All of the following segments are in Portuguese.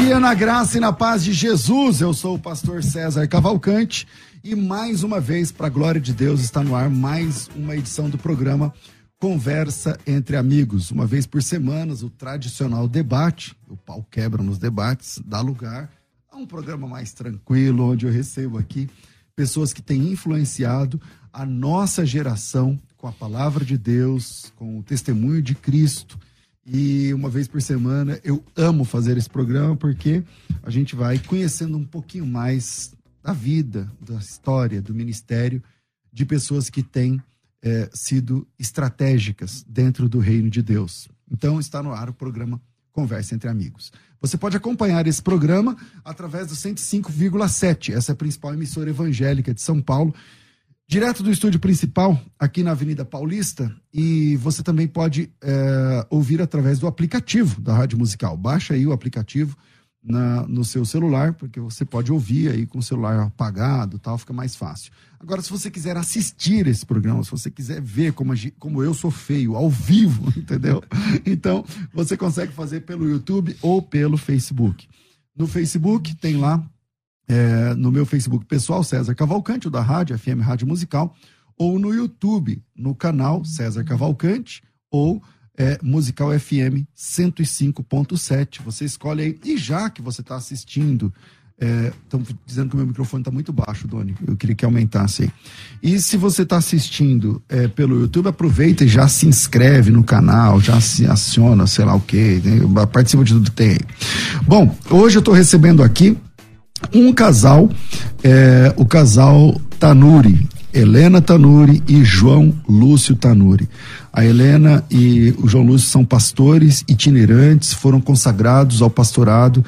Dia na graça e na paz de Jesus. Eu sou o pastor César Cavalcante e mais uma vez, para a glória de Deus, está no ar mais uma edição do programa Conversa entre Amigos. Uma vez por semana, o tradicional debate, o pau quebra nos debates, dá lugar a um programa mais tranquilo, onde eu recebo aqui pessoas que têm influenciado a nossa geração com a palavra de Deus, com o testemunho de Cristo e uma vez por semana eu amo fazer esse programa porque a gente vai conhecendo um pouquinho mais da vida, da história, do ministério de pessoas que têm é, sido estratégicas dentro do reino de Deus. Então está no ar o programa Conversa entre Amigos. Você pode acompanhar esse programa através do 105,7, essa é a principal emissora evangélica de São Paulo direto do estúdio principal, aqui na Avenida Paulista, e você também pode é, ouvir através do aplicativo da Rádio Musical. Baixa aí o aplicativo na, no seu celular, porque você pode ouvir aí com o celular apagado tal, fica mais fácil. Agora, se você quiser assistir esse programa, se você quiser ver como, como eu sou feio, ao vivo, entendeu? Então, você consegue fazer pelo YouTube ou pelo Facebook. No Facebook tem lá é, no meu Facebook pessoal, César Cavalcante, o da Rádio, FM Rádio Musical, ou no YouTube, no canal César Cavalcante, ou é, Musical FM 105.7. Você escolhe aí. E já que você está assistindo, estão é, dizendo que o meu microfone está muito baixo, Doni. Eu queria que aumentasse aí. E se você está assistindo é, pelo YouTube, aproveita e já se inscreve no canal, já se aciona, sei lá o quê, né? participa de tudo que tem aí. Bom, hoje eu estou recebendo aqui um casal, é, o casal Tanuri, Helena Tanuri e João Lúcio Tanuri. A Helena e o João Lúcio são pastores itinerantes, foram consagrados ao pastorado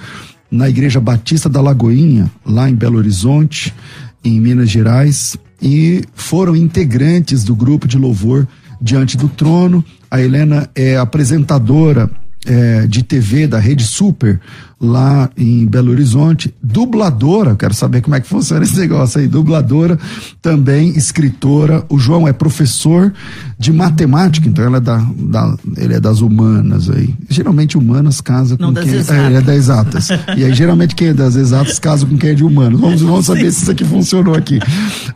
na Igreja Batista da Lagoinha, lá em Belo Horizonte, em Minas Gerais, e foram integrantes do grupo de louvor Diante do Trono. A Helena é apresentadora é, de TV da Rede Super, lá em Belo Horizonte, dubladora, quero saber como é que funciona esse negócio aí, dubladora, também escritora, o João é professor de matemática, então ela é da, da ele é das humanas aí, geralmente humanas casa com Não, quem, é, ele é das exatas, e aí geralmente quem é das exatas casa com quem é de humanos, vamos, vamos saber se isso aqui funcionou aqui.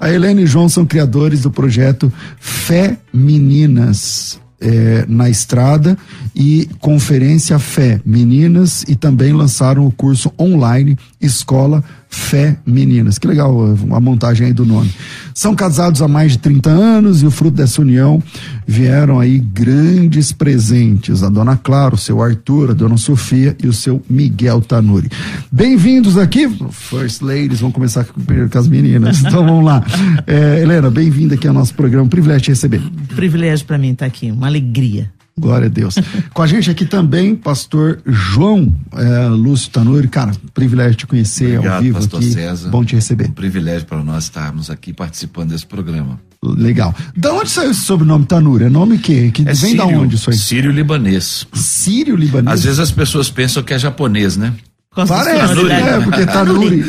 A Helena e João são criadores do projeto Fé Meninas, é, na estrada e Conferência Fé Meninas e também lançaram o curso online Escola Fé Meninas. Que legal a montagem aí do nome. São casados há mais de 30 anos e o fruto dessa união vieram aí grandes presentes. A dona Clara, o seu Arthur, a dona Sofia e o seu Miguel Tanuri. Bem-vindos aqui, First Ladies, vamos começar primeiro com as meninas. Então vamos lá. É, Helena, bem-vinda aqui ao nosso programa. Privilégio te receber. Privilégio para mim estar aqui, uma alegria. Glória a Deus. Com a gente aqui também, pastor João é, Lúcio Tanuri. Cara, privilégio te conhecer Obrigado, ao vivo pastor aqui. César. Bom te receber. Um privilégio para nós estarmos aqui participando desse programa. Legal. Da onde saiu esse sobrenome Tanuri? É nome que, que É vem sírio, da onde isso aí? Sírio-libanês. Sírio libanês. Às vezes as pessoas pensam que é japonês, né? Parece, sonoridade. é, porque Tanuri.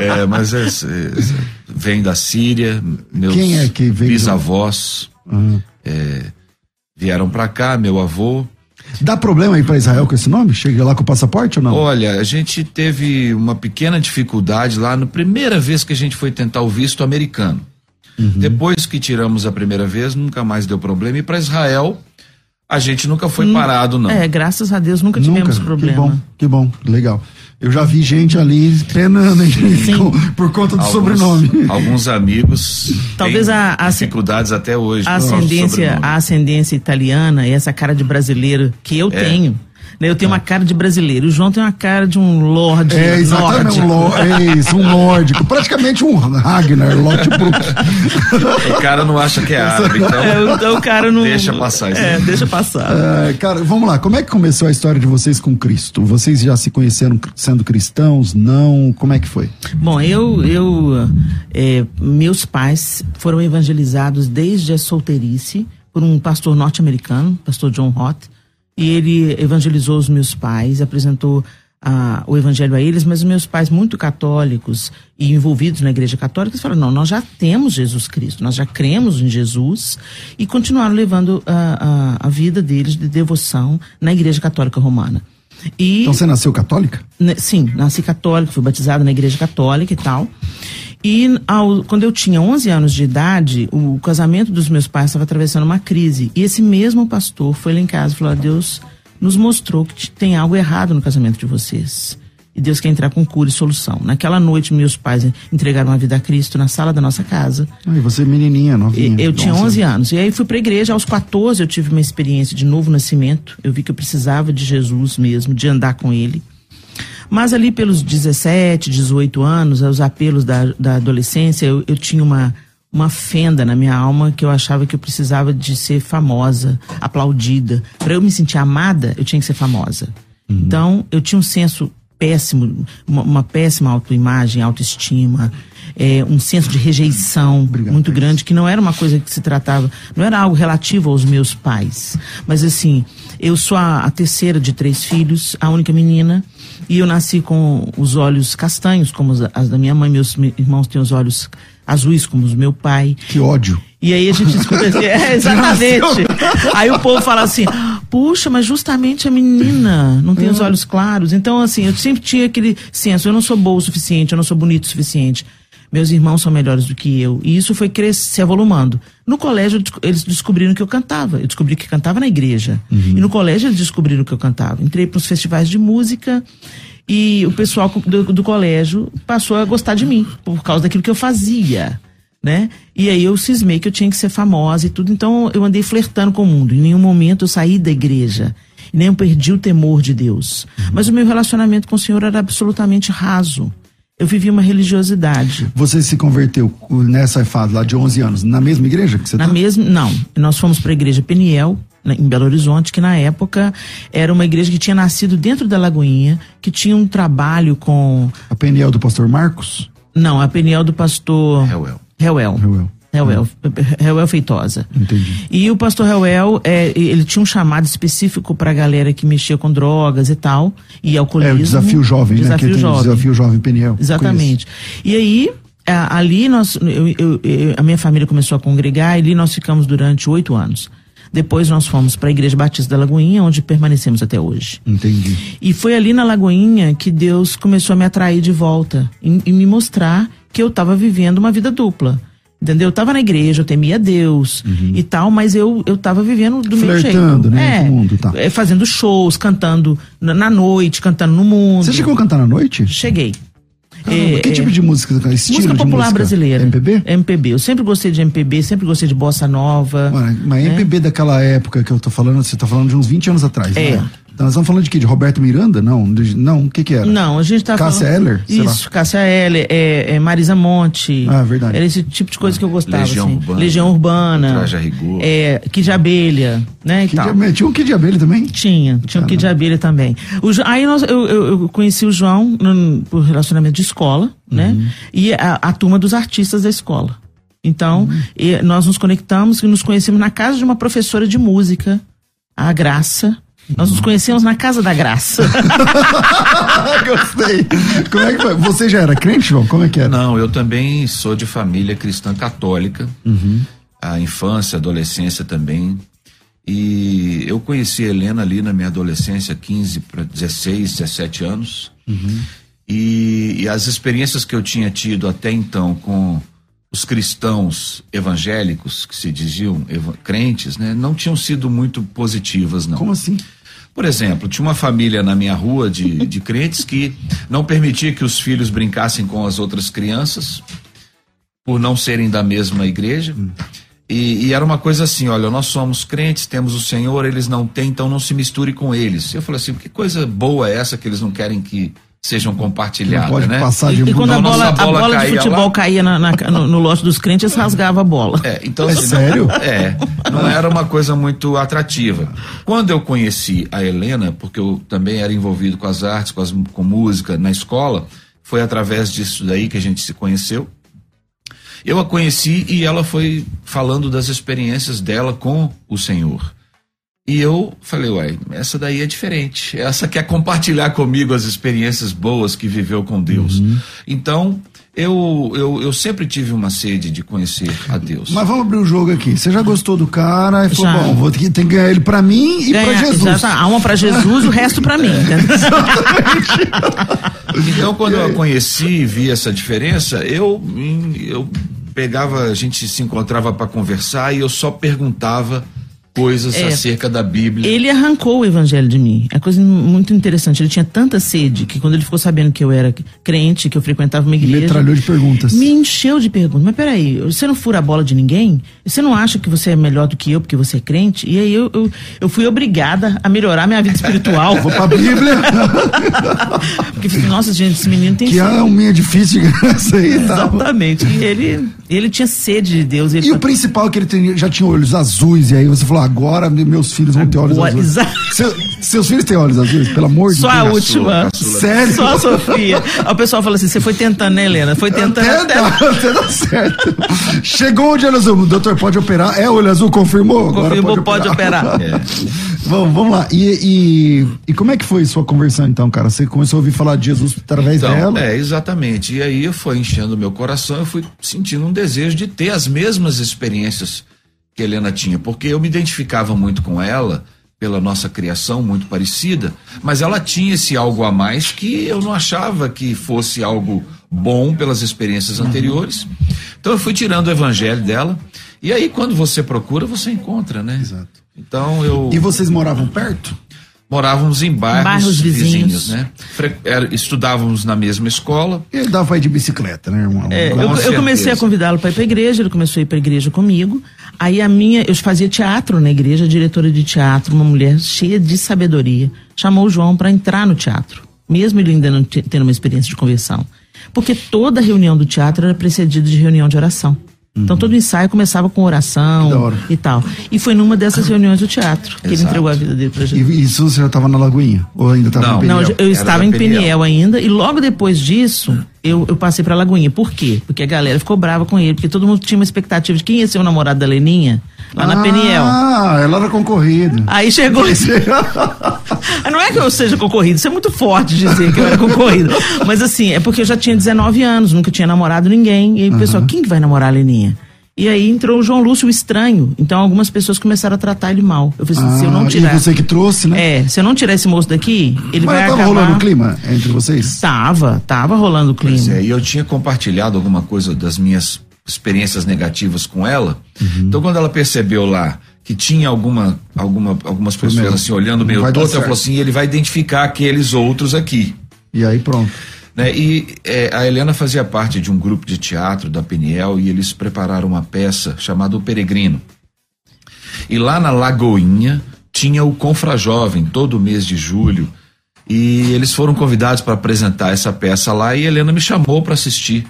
É, mas é- é- vem da Síria. Meus Quem é que veio do- bisavós Uhum. é, vieram para cá, meu avô. Dá problema ir para Israel com esse nome? Chega lá com o passaporte ou não? Olha, a gente teve uma pequena dificuldade lá na primeira vez que a gente foi tentar o visto americano. Uhum. Depois que tiramos a primeira vez, nunca mais deu problema. E para Israel, a gente nunca foi hum, parado, não. É, graças a Deus nunca, nunca tivemos problema. Que bom, que bom, legal. Eu já vi gente ali penando por conta do alguns, sobrenome. Alguns amigos talvez a, a dificuldades até hoje. A ascendência, a ascendência italiana e essa cara de brasileiro que eu é. tenho né? Eu tenho uma cara de brasileiro. O João tem uma cara de um lord é, exatamente, nórdico. Um, é isso, um nórdico. Praticamente um Ragnar, Lothbrok. o cara não acha que é árabe, então, é, então o cara não... Deixa passar isso. É, deixa passar. É, cara, vamos lá. Como é que começou a história de vocês com Cristo? Vocês já se conheceram sendo cristãos? Não? Como é que foi? Bom, eu... eu é, meus pais foram evangelizados desde a solteirice por um pastor norte-americano, pastor John Roth, e ele evangelizou os meus pais, apresentou ah, o evangelho a eles, mas os meus pais, muito católicos e envolvidos na igreja católica, falaram: não, nós já temos Jesus Cristo, nós já cremos em Jesus, e continuaram levando a, a, a vida deles de devoção na igreja católica romana. E, então você nasceu católica? Sim, nasci católica, fui batizada na igreja católica e tal. E ao, quando eu tinha 11 anos de idade, o casamento dos meus pais estava atravessando uma crise. E esse mesmo pastor foi lá em casa e falou: Deus nos mostrou que tem algo errado no casamento de vocês. E Deus quer entrar com cura e solução. Naquela noite, meus pais entregaram a vida a Cristo na sala da nossa casa. Ah, e você menininha, novinha? Eu tinha 11 anos. E aí fui para a igreja. Aos 14 eu tive uma experiência de novo nascimento. Eu vi que eu precisava de Jesus mesmo, de andar com Ele. Mas ali pelos 17, 18 anos, os apelos da, da adolescência, eu, eu tinha uma, uma fenda na minha alma que eu achava que eu precisava de ser famosa, aplaudida. Para eu me sentir amada, eu tinha que ser famosa. Uhum. Então, eu tinha um senso péssimo, uma, uma péssima autoimagem, autoestima, é, um senso de rejeição Obrigado, muito grande, que não era uma coisa que se tratava, não era algo relativo aos meus pais. Mas assim, eu sou a, a terceira de três filhos, a única menina. E eu nasci com os olhos castanhos, como as da minha mãe. Meus irmãos têm os olhos azuis, como os do meu pai. Que ódio. E aí a gente descobre assim, é, exatamente. aí o povo fala assim, puxa, mas justamente a menina não tem os olhos claros. Então, assim, eu sempre tinha aquele senso, eu não sou boa o suficiente, eu não sou bonito o suficiente. Meus irmãos são melhores do que eu. E isso foi crescer, se evolumando. No colégio, eles descobriram que eu cantava. Eu descobri que cantava na igreja. Uhum. E no colégio, eles descobriram que eu cantava. Entrei para os festivais de música e o pessoal do, do, colégio passou a gostar de mim por causa daquilo que eu fazia. Né? E aí eu cismei que eu tinha que ser famosa e tudo. Então eu andei flertando com o mundo. Em nenhum momento eu saí da igreja. Nem eu perdi o temor de Deus. Uhum. Mas o meu relacionamento com o Senhor era absolutamente raso eu vivi uma religiosidade. Você se converteu nessa fase lá de 11 anos, na mesma igreja que você Na tá? mesma, não. Nós fomos para a igreja Peniel, em Belo Horizonte, que na época era uma igreja que tinha nascido dentro da Lagoinha, que tinha um trabalho com. A Peniel do pastor Marcos? Não, a Peniel do pastor. Hewell. Hewell. Hewell. Hewell, Hewell Feitosa. Entendi. E o pastor Hewell, é, ele tinha um chamado específico para a galera que mexia com drogas e tal, e alcoolismo. É o desafio jovem, desafio né? Jovem. desafio jovem Peniel. Exatamente. E aí, ali nós, eu, eu, eu, a minha família começou a congregar e ali nós ficamos durante oito anos. Depois nós fomos para a Igreja Batista da Lagoinha, onde permanecemos até hoje. Entendi. E foi ali na Lagoinha que Deus começou a me atrair de volta e, e me mostrar que eu estava vivendo uma vida dupla. Entendeu? Eu tava na igreja, eu temia Deus uhum. e tal, mas eu, eu tava vivendo do Flertando, meu jeito. né? É, mundo, tá. É, fazendo shows, cantando na, na, noite, cantando no mundo. Você chegou a cantar na noite? Cheguei. Caramba, é, que tipo de música? Estilo música popular música? brasileira. MPB? MPB. Eu sempre gostei de MPB, sempre gostei de bossa nova. Mano, mas né? MPB daquela época que eu tô falando, você tá falando de uns 20 anos atrás, é. né? Então, nós estamos falando de quê? De Roberto Miranda? Não, de, não, o que que era? Não, a gente tá Cássia falando... Eller? Isso, Cássia Eller, é, é, Marisa Monte. Ah, verdade. Era esse tipo de coisa que eu gostava, Legião assim. Urbana. Legião Urbana. Traje a rigor. É, Kid Abelha, né, Kid Abelha. Tinha um Kid Abelha também? Tinha, tinha um Kid Abelha também. O, aí nós, eu, eu, eu, conheci o João no, por relacionamento de escola, né, uhum. e a, a turma dos artistas da escola. Então, uhum. nós nos conectamos e nos conhecemos na casa de uma professora de música, a Graça, nós nos conhecemos na Casa da Graça. Gostei. Como é que foi? Você já era crente, João? Como é que era? Não, eu também sou de família cristã católica. Uhum. A infância, a adolescência também. E eu conheci a Helena ali na minha adolescência, 15 para 16, 17 anos. Uhum. E, e, as experiências que eu tinha tido até então com os cristãos evangélicos, que se diziam crentes, né, não tinham sido muito positivas, não. Como assim? Por exemplo, tinha uma família na minha rua de, de crentes que não permitia que os filhos brincassem com as outras crianças, por não serem da mesma igreja. E, e, era uma coisa assim, olha, nós somos crentes, temos o Senhor, eles não têm, então não se misture com eles. Eu falei assim, que coisa boa é essa que eles não querem que sejam compartilhadas, pode né? Passar de e, e quando a bola, a bola, a bola de futebol lá, caía na, na, no, no lote dos crentes, rasgava a bola. É, então, é assim, sério? É, não era uma coisa muito atrativa. Quando eu conheci a Helena, porque eu também era envolvido com as artes, com, as, com música na escola, foi através disso daí que a gente se conheceu. Eu a conheci e ela foi falando das experiências dela com o Senhor. E eu falei, uai, essa daí é diferente. Essa quer compartilhar comigo as experiências boas que viveu com Deus. Uhum. Então, eu, eu, eu sempre tive uma sede de conhecer a Deus. Mas vamos abrir o jogo aqui. Você já gostou do cara e falou, já. bom, vou ter que, tem que ganhar ele pra mim e Ganha, pra Jesus. Tá, uma pra Jesus, o resto pra mim. então, quando eu a conheci e vi essa diferença, eu, eu pegava, a gente se encontrava para conversar e eu só perguntava coisas é, acerca da Bíblia. Ele arrancou o evangelho de mim. É coisa muito interessante. Ele tinha tanta sede que quando ele ficou sabendo que eu era crente, que eu frequentava uma igreja. Metralhou de perguntas. Me encheu de perguntas. Mas peraí, você não fura a bola de ninguém? Você não acha que você é melhor do que eu porque você é crente? E aí eu, eu, eu fui obrigada a melhorar minha vida espiritual. Vou pra Bíblia. porque, nossa, gente, esse menino tem Que é um difícil de graça aí. Exatamente. E ele, ele tinha sede de Deus. e o principal é que ele já tinha olhos azuis, e aí você falou, agora meus filhos vão ter olhos azuis. Seu, seus filhos têm olhos azuis, pelo amor de Deus. Só a última. Sério? Só a Sofia. O pessoal fala assim: você foi tentando, né, Helena? Foi tentando. Até, até... até dá certo. Chegou o olho azul. O doutor pode operar? É, olho azul confirmou? Confirmou, agora pode, pode operar. operar. É. Vamos, vamos lá. E, e, e, como é que foi sua conversão então, cara? Você começou a ouvir falar de Jesus através então, dela? É, exatamente. E aí foi enchendo meu coração, eu fui sentindo um desejo de ter as mesmas experiências que Helena tinha, porque eu me identificava muito com ela pela nossa criação muito parecida, mas ela tinha esse algo a mais que eu não achava que fosse algo bom pelas experiências uhum. anteriores. Então eu fui tirando o evangelho dela e aí quando você procura você encontra, né? Exato. Então eu E vocês moravam perto? Morávamos em bairros, bairros vizinhos. vizinhos. né? estudávamos na mesma escola. Ele dava pra ir de bicicleta, né, irmão? É, eu, eu, comecei a convidá-lo para ir para a igreja, ele começou a ir para a igreja comigo. Aí a minha, eu fazia teatro na igreja, diretora de teatro, uma mulher cheia de sabedoria, chamou o João para entrar no teatro, mesmo ele ainda não tendo uma experiência de conversão. Porque toda reunião do teatro era precedida de reunião de oração. Então todo ensaio começava com oração e tal. E foi numa dessas reuniões do teatro que Exato. ele entregou a vida dele pra Jesus. E isso você já estava na Lagoinha? Ou ainda estava em Peniel? Não, eu estava em Peniel. Peniel ainda e logo depois disso eu, eu passei pra Lagoinha. Por quê? Porque a galera ficou brava com ele, porque todo mundo tinha uma expectativa de quem ia ser o namorado da Leninha lá ah, na Peniel. Ah, ela era concorrida. Aí chegou. não é que eu seja concorrido, isso é muito forte dizer que eu era concorrido. Mas assim, é porque eu já tinha 19 anos, nunca tinha namorado ninguém. E aí o pessoal, quem que vai namorar a Leninha? E aí entrou o João Lúcio, o estranho. Então algumas pessoas começaram a tratar ele mal. Eu falei assim, ah, se eu não ah, tirar. E você que trouxe, né? É, se eu não tirar esse moço daqui, ele Mas vai tava acabar. rolando o clima entre vocês? Tava, tava rolando o clima. Pois é, e eu tinha compartilhado alguma coisa das minhas experiências negativas com ela. Uhum. Então quando ela percebeu lá que tinha alguma, alguma algumas pessoas assim olhando meio torto, ela falou assim, ele vai identificar aqueles outros aqui. E aí pronto. Né? E é, a Helena fazia parte de um grupo de teatro da Peniel e eles prepararam uma peça chamada O Peregrino. E lá na Lagoinha tinha o Confra Jovem, todo mês de julho. E eles foram convidados para apresentar essa peça lá e a Helena me chamou para assistir.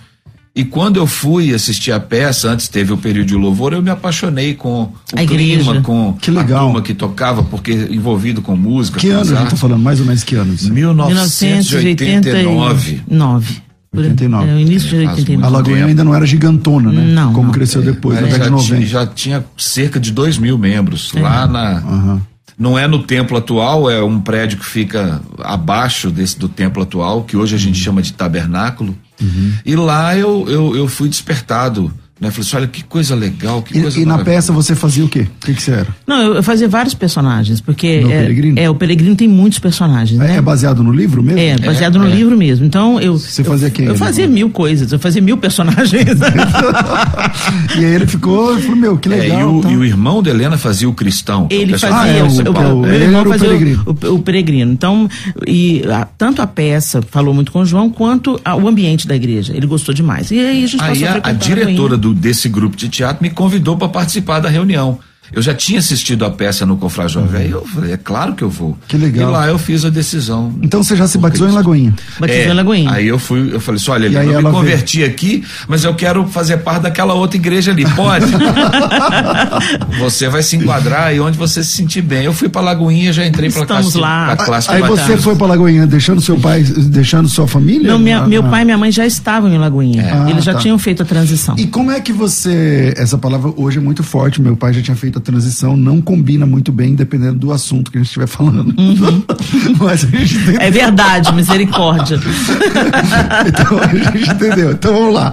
E quando eu fui assistir a peça, antes teve o período de louvor, eu me apaixonei com o a clima, igreja. com que legal. a turma que tocava, porque envolvido com música. Que ano a gente tá falando? Mais ou menos que anos? 1989. 1989. 89. É, o início de 89. A Lagoinha ainda não era gigantona, né? Não. Como não. cresceu depois, é, na década de 90. Já tinha cerca de 2 mil membros é. lá na. Uhum. Não é no templo atual, é um prédio que fica abaixo desse do templo atual, que hoje a gente chama de tabernáculo. Uhum. E lá eu, eu, eu fui despertado Né? Falei assim, olha que coisa legal, que E, coisa e na peça você fazia o quê? O que, que você era? Não, eu, eu fazia vários personagens, porque. No é, Peregrino? É, o Peregrino tem muitos personagens, né? É baseado no livro mesmo? É, baseado no é. livro mesmo. Então, eu. Você fazia quem? Eu fazia mil coisas, eu fazia mil personagens. e aí ele ficou, falou, meu, que É, legal. e, o, tá. e o irmão da Helena fazia o cristão. é o Ele fazia, Ah, é, o- o, o, o- irmão era o fazia peregrino. o, o peregrino. Então, e a- tanto a peça falou muito com o João, quanto a- o ambiente da igreja. Ele gostou demais. E aí a gente Aí passou a, a diretora Lagoinha. Do, desse grupo de teatro me convidou para participar da reunião. Eu já tinha assistido a peça no Confrajó Velho, eu falei, é claro que eu vou. Uhum. Que legal. E lá eu fiz a decisão. Então você já se batizou em Lagoinha. Batizou É, em Lagoinha. Aí eu fui, eu falei assim, olha, E eu me converti aqui, mas eu quero fazer parte daquela outra igreja ali, pode? você vai se enquadrar aí onde você se sentir bem. Eu fui pra Lagoinha, já entrei pra Estamos classe, lá. pra classe Aí você foi pra Lagoinha deixando seu pai, deixando sua família? Não, minha- Ah, meu ah. pai e minha mãe já estavam em Lagoinha. Ah, Eles já tá. tinham feito a transição. E como é que você. Essa palavra hoje é muito forte. Meu pai já tinha feito a transição, não combina muito bem, dependendo do assunto que a gente estiver falando. Mas a gente tem É verdade, misericórdia. então a gente entendeu. Então vamos lá.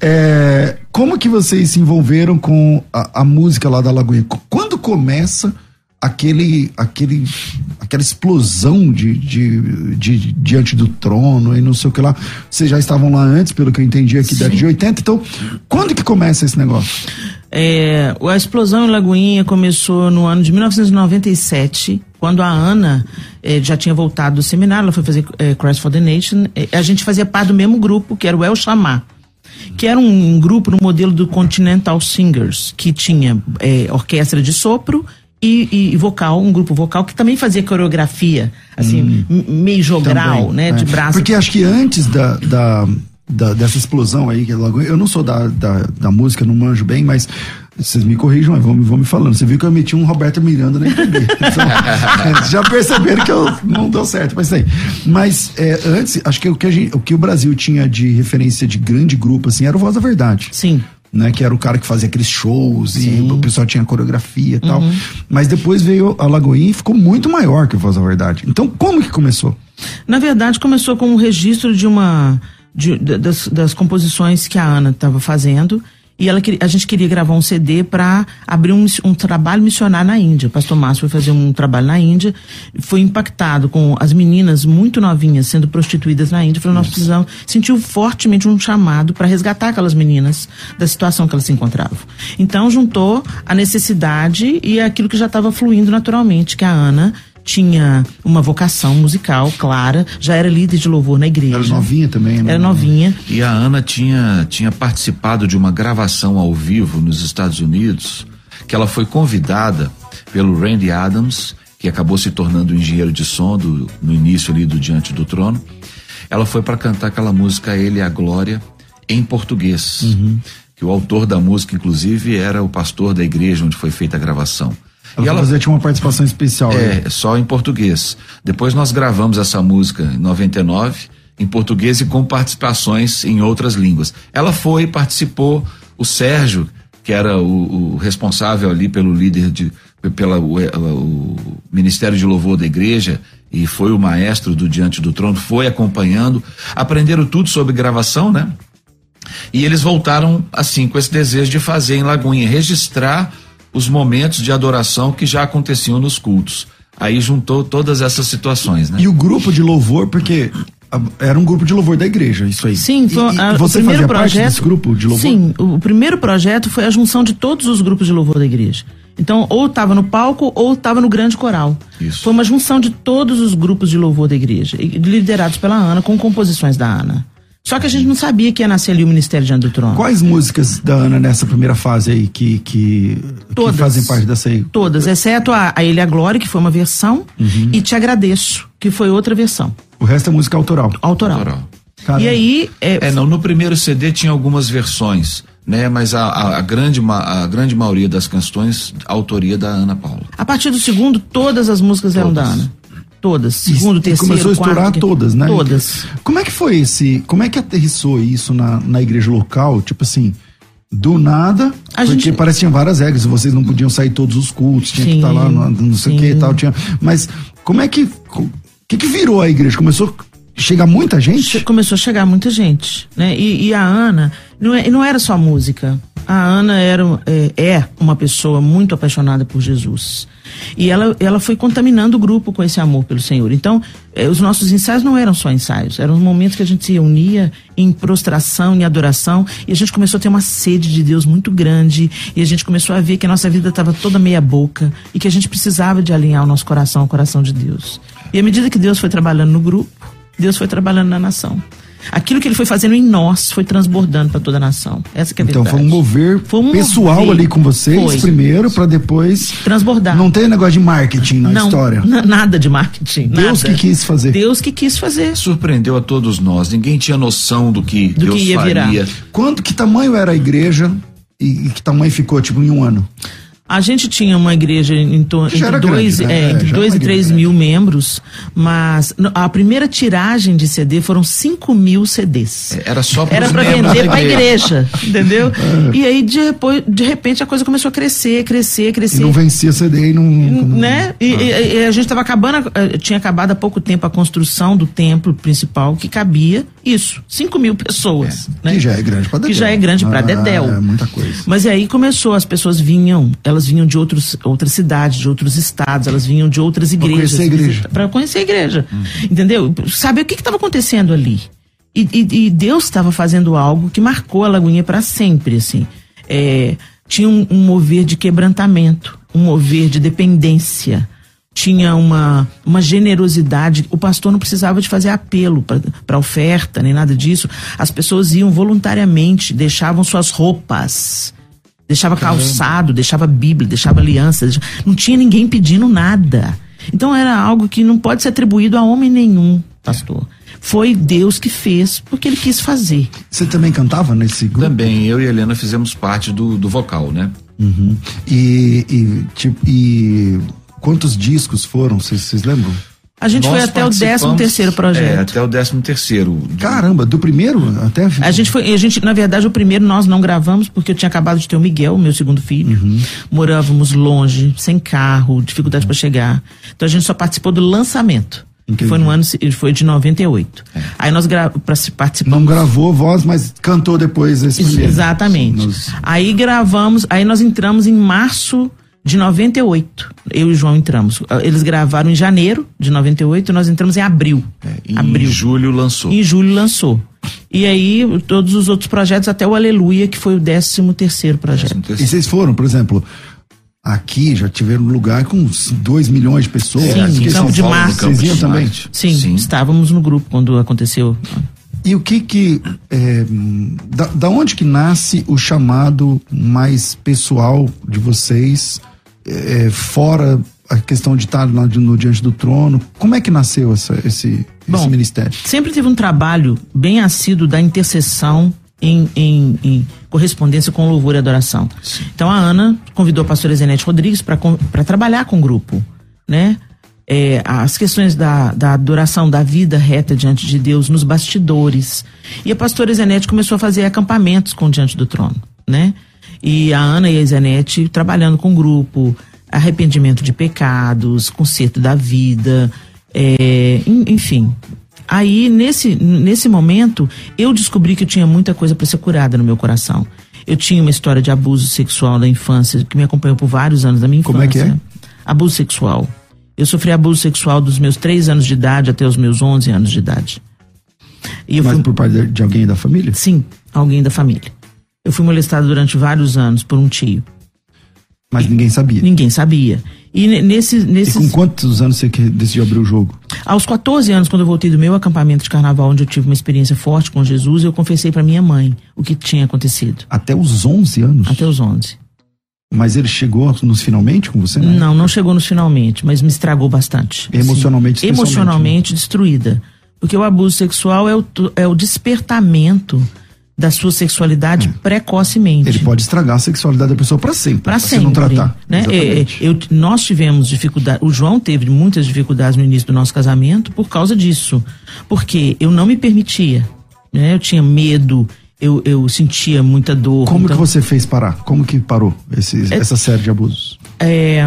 É, como que vocês se envolveram com a, a música lá da Lagoinha? Qu- Quando começa aquele, aquele, aquela explosão de, de, de- diante do trono e não sei o que lá? Vocês já estavam lá antes, pelo que eu entendi aqui, década de 80. Então, quando que começa esse negócio? É, a explosão em Lagoinha começou no ano de 1997, quando a Ana eh, já tinha voltado do seminário, ela foi fazer eh, Christ for the Nation. Eh, a gente fazia parte do mesmo grupo, que era o El Chamar, que era um, grupo no modelo do Continental Singers, que tinha orquestra de sopro e, e vocal, um grupo vocal que também fazia coreografia, assim, m- meio jogral, Também, né, é. de braço. Porque acho que antes da, da, da- dessa explosão aí, que é Lagoinha, eu não sou da, da, da música, não manjo bem, mas vocês me corrijam, mas vão, me- vão me falando. Você viu que eu meti um Roberto Miranda na MPB. Então, já perceberam que eu não deu certo, mas sei. Mas é, antes, acho que o que, a gente- o que o Brasil tinha de referência de grande grupo, assim, era o Voz da Verdade Sim. né? Que era o cara que fazia aqueles shows e o pessoal tinha coreografia e tal. Uhum. Mas depois veio a Lagoinha e ficou muito maior que o Voz da Verdade. Então, como que começou? Na verdade, começou com um registro de uma de- da- das, das composições que a Ana estava fazendo e ela a gente queria gravar um CD para abrir um, um trabalho missionário na Índia. O pastor Márcio foi fazer um trabalho na Índia, foi impactado com as meninas muito novinhas sendo prostituídas na Índia. Falou, nós precisamos, sentiu fortemente um chamado para resgatar aquelas meninas da situação que elas se encontravam. Então juntou a necessidade e aquilo que já estava fluindo naturalmente, que a Ana tinha uma vocação musical clara, já era líder de louvor na igreja. Era novinha também, né? Era novinha. E a Ana tinha, tinha participado de uma gravação ao vivo nos Estados Unidos, que ela foi convidada pelo Randy Adams, que acabou se tornando o engenheiro de som do, no início ali do Diante do Trono. Ela foi para cantar aquela música Ele e a Glória em português. Que o autor da música, inclusive, era o pastor da igreja onde foi feita a gravação. E ela fazia, tinha uma participação especial. né? é, só em português. Depois nós gravamos essa música em 99, em português e com participações em outras línguas. Ela foi, participou, o Sérgio, que era o, o responsável ali pelo líder de. pela o, o Ministério de Louvor da Igreja e foi o maestro do Diante do Trono, foi acompanhando, aprenderam tudo sobre gravação, né? E eles voltaram assim com esse desejo de fazer em Lagoinha, registrar os momentos de adoração que já aconteciam nos cultos. Aí juntou todas essas situações, né? E o grupo de louvor, porque era um grupo de louvor da igreja, isso aí. Sim, E- foi, e, a- você o primeiro fazia projeto. parte desse grupo de louvor? Sim, o, o primeiro projeto foi a junção de todos os grupos de louvor da igreja. Então, ou estava no palco ou estava no grande coral. Isso. Foi uma junção de todos os grupos de louvor da igreja, e- liderados pela Ana, com composições da Ana. Só que a gente não sabia que ia nascer ali o Ministério Diante do Trono. Quais músicas da Ana nessa primeira fase aí que, que, que Todas. fazem parte dessa aí? Todas, exceto a, a Ele e a Glória, que foi uma versão, Uhum. e Te Agradeço, que foi outra versão, O resto é música autoral. autoral. Autoral. Caramba. E aí, é, É, não, no primeiro CD tinha algumas versões, né? Mas a, a, a grande, a grande maioria das canções, autoria da Ana Paula. a partir do segundo, todas as músicas eram da Todas. Ana. Todas. Segundo, terceiro, começou a estourar quarto, todas, né? Todas. Como é que foi esse. Como é que aterrissou isso na, na igreja local? Tipo assim, do nada. A porque gente- parece que tinha várias regras, vocês não podiam sair todos os cultos, tinha que Sim, estar lá, no, não sei o que e tal. Tinha, mas como é que. O que, que virou a igreja? Começou a chegar muita gente? Começou a chegar muita gente, né? E, e a Ana, não, é, não era só música. A Ana era, é, é, uma pessoa muito apaixonada por Jesus. E ela, ela foi contaminando o grupo com esse amor pelo Senhor. Então, é, os nossos ensaios não eram só ensaios, eram momentos que a gente se unia em prostração, em adoração, e a gente começou a ter uma sede de Deus muito grande, e a gente começou a ver que a nossa vida estava toda meia boca, e que a gente precisava de alinhar o nosso coração ao coração de Deus. E à medida que Deus foi trabalhando no grupo, Deus foi trabalhando na nação aquilo que ele foi fazendo em nós foi transbordando para toda a nação. Essa que é a então verdade. foi um mover foi um pessoal mover. ali com vocês foi. primeiro para depois transbordar. Não tem negócio de marketing na não, história. Nada de marketing. Deus nada. que quis fazer. Deus que quis fazer. Surpreendeu a todos nós. Ninguém tinha noção do que do Deus que ia faria. Virar. Quanto que tamanho era a igreja e, e que tamanho ficou tipo em um ano? A gente tinha uma igreja em torno entre dois, grande, né? é, entre é, dois e três mil membros, mas a primeira tiragem de CD foram 5 mil CDs. É, era só Era para vender para a igreja, entendeu? É. E aí depois, de repente a coisa começou a crescer, crescer, crescer. E não vencia CD e não, né? E, ah. e, e a gente estava acabando, eh, tinha acabado há pouco tempo a construção do templo principal que cabia isso, 5 mil pessoas. É, né? Que já é grande para Dedéu. Que já é grande para ah, Dedéu. É muita coisa. Mas aí começou, as pessoas vinham, elas vinham de outros, outras cidades, de outros estados, elas vinham de outras igrejas. Para conhecer a igreja. Para conhecer a igreja. Hum. Entendeu? Saber o que estava acontecendo ali. E, e, e Deus estava fazendo algo que marcou a Lagoinha para sempre, assim. É, tinha um, um mover de quebrantamento, um mover de dependência tinha uma, uma generosidade. O pastor não precisava de fazer apelo para oferta, nem nada disso. As pessoas iam voluntariamente, deixavam suas roupas, deixava calçado, deixava Bíblia, deixava aliança. Deixava... Não tinha ninguém pedindo nada. Então era algo que não pode ser atribuído a homem nenhum, pastor. Foi Deus que fez, porque ele quis fazer. Você também cantava nesse grupo? Também, eu e a Helena fizemos parte do, do vocal, né? Uhum. E, e, tipo, e Quantos discos foram? Vocês lembram? A gente Nós foi até o 13 terceiro projeto. É, até o 13 terceiro. Caramba, do primeiro até a gente foi, a gente na verdade o primeiro nós não gravamos porque eu tinha acabado de ter o Miguel, meu segundo filho. Uhum. Morávamos longe, sem carro, dificuldade uhum. para chegar. Então a gente só participou do lançamento. Entendi. Que foi no ano foi de 98. É. Aí nós gra, participamos. Não gravou voz, mas cantou depois esse primeiro. Exatamente. Nos... Aí gravamos, aí nós entramos em março de 98. Eu e o João entramos. Eles gravaram em janeiro de 98, nós entramos em abril. É, em abril. julho lançou. Em julho lançou. E aí, todos os outros projetos, até o Aleluia, que foi o 13 terceiro projeto. E vocês foram, por exemplo, aqui já tiveram lugar com 2 milhões de pessoas. Sim, aqui Campo de Março. Vocês iam também? Sim, Sim, estávamos no grupo quando aconteceu. E o que que é, da, da onde que nasce o chamado mais pessoal de vocês é, fora a questão de estar no, no, diante do trono, como é que nasceu essa, esse, Bom, esse ministério? Sempre teve um trabalho bem assíduo da intercessão em, em, em, correspondência com louvor e adoração. Sim. Então a Ana convidou a pastora Zenete Rodrigues para trabalhar com o grupo, né? É, as questões da, da adoração, da vida reta diante de Deus nos bastidores. E a pastora Zenete começou a fazer acampamentos com Diante do Trono, né? E a Ana e a Isanete trabalhando com grupo, arrependimento de pecados, conserto da vida, é, enfim. Aí, nesse, nesse momento, eu descobri que eu tinha muita coisa para ser curada no meu coração. Eu tinha uma história de abuso sexual da infância que me acompanhou por vários anos da minha infância. Como é que é? Abuso sexual. Eu sofri abuso sexual dos meus 3 anos de idade até os meus 11 anos de idade. E Mas fui... por parte de alguém da família? Sim, alguém da família. Eu fui molestada durante vários anos por um tio. Mas ninguém sabia? Ninguém sabia. E nesse, nesses... E com quantos anos você decidiu abrir o jogo? Aos 14 anos, quando eu voltei do meu acampamento de carnaval, onde eu tive uma experiência forte com Jesus, eu confessei para minha mãe o que tinha acontecido. Até os 11 anos? Até os 11. Mas ele chegou nos finalmente com você? Né? Não, não chegou nos finalmente, mas me estragou bastante. Emocionalmente, assim, Emocionalmente né? destruída. Porque o abuso sexual é o, é o despertamento da sua sexualidade é. precocemente. Ele pode estragar a sexualidade da pessoa para sempre. Para sempre. Se não tratar. Né? É, é, eu, nós tivemos dificuldade, o João teve muitas dificuldades no início do nosso casamento por causa disso. Porque eu não me permitia. Né? Eu tinha medo, eu, eu sentia muita dor. Como então... que você fez parar? Como que parou esse, é, essa série de abusos? É,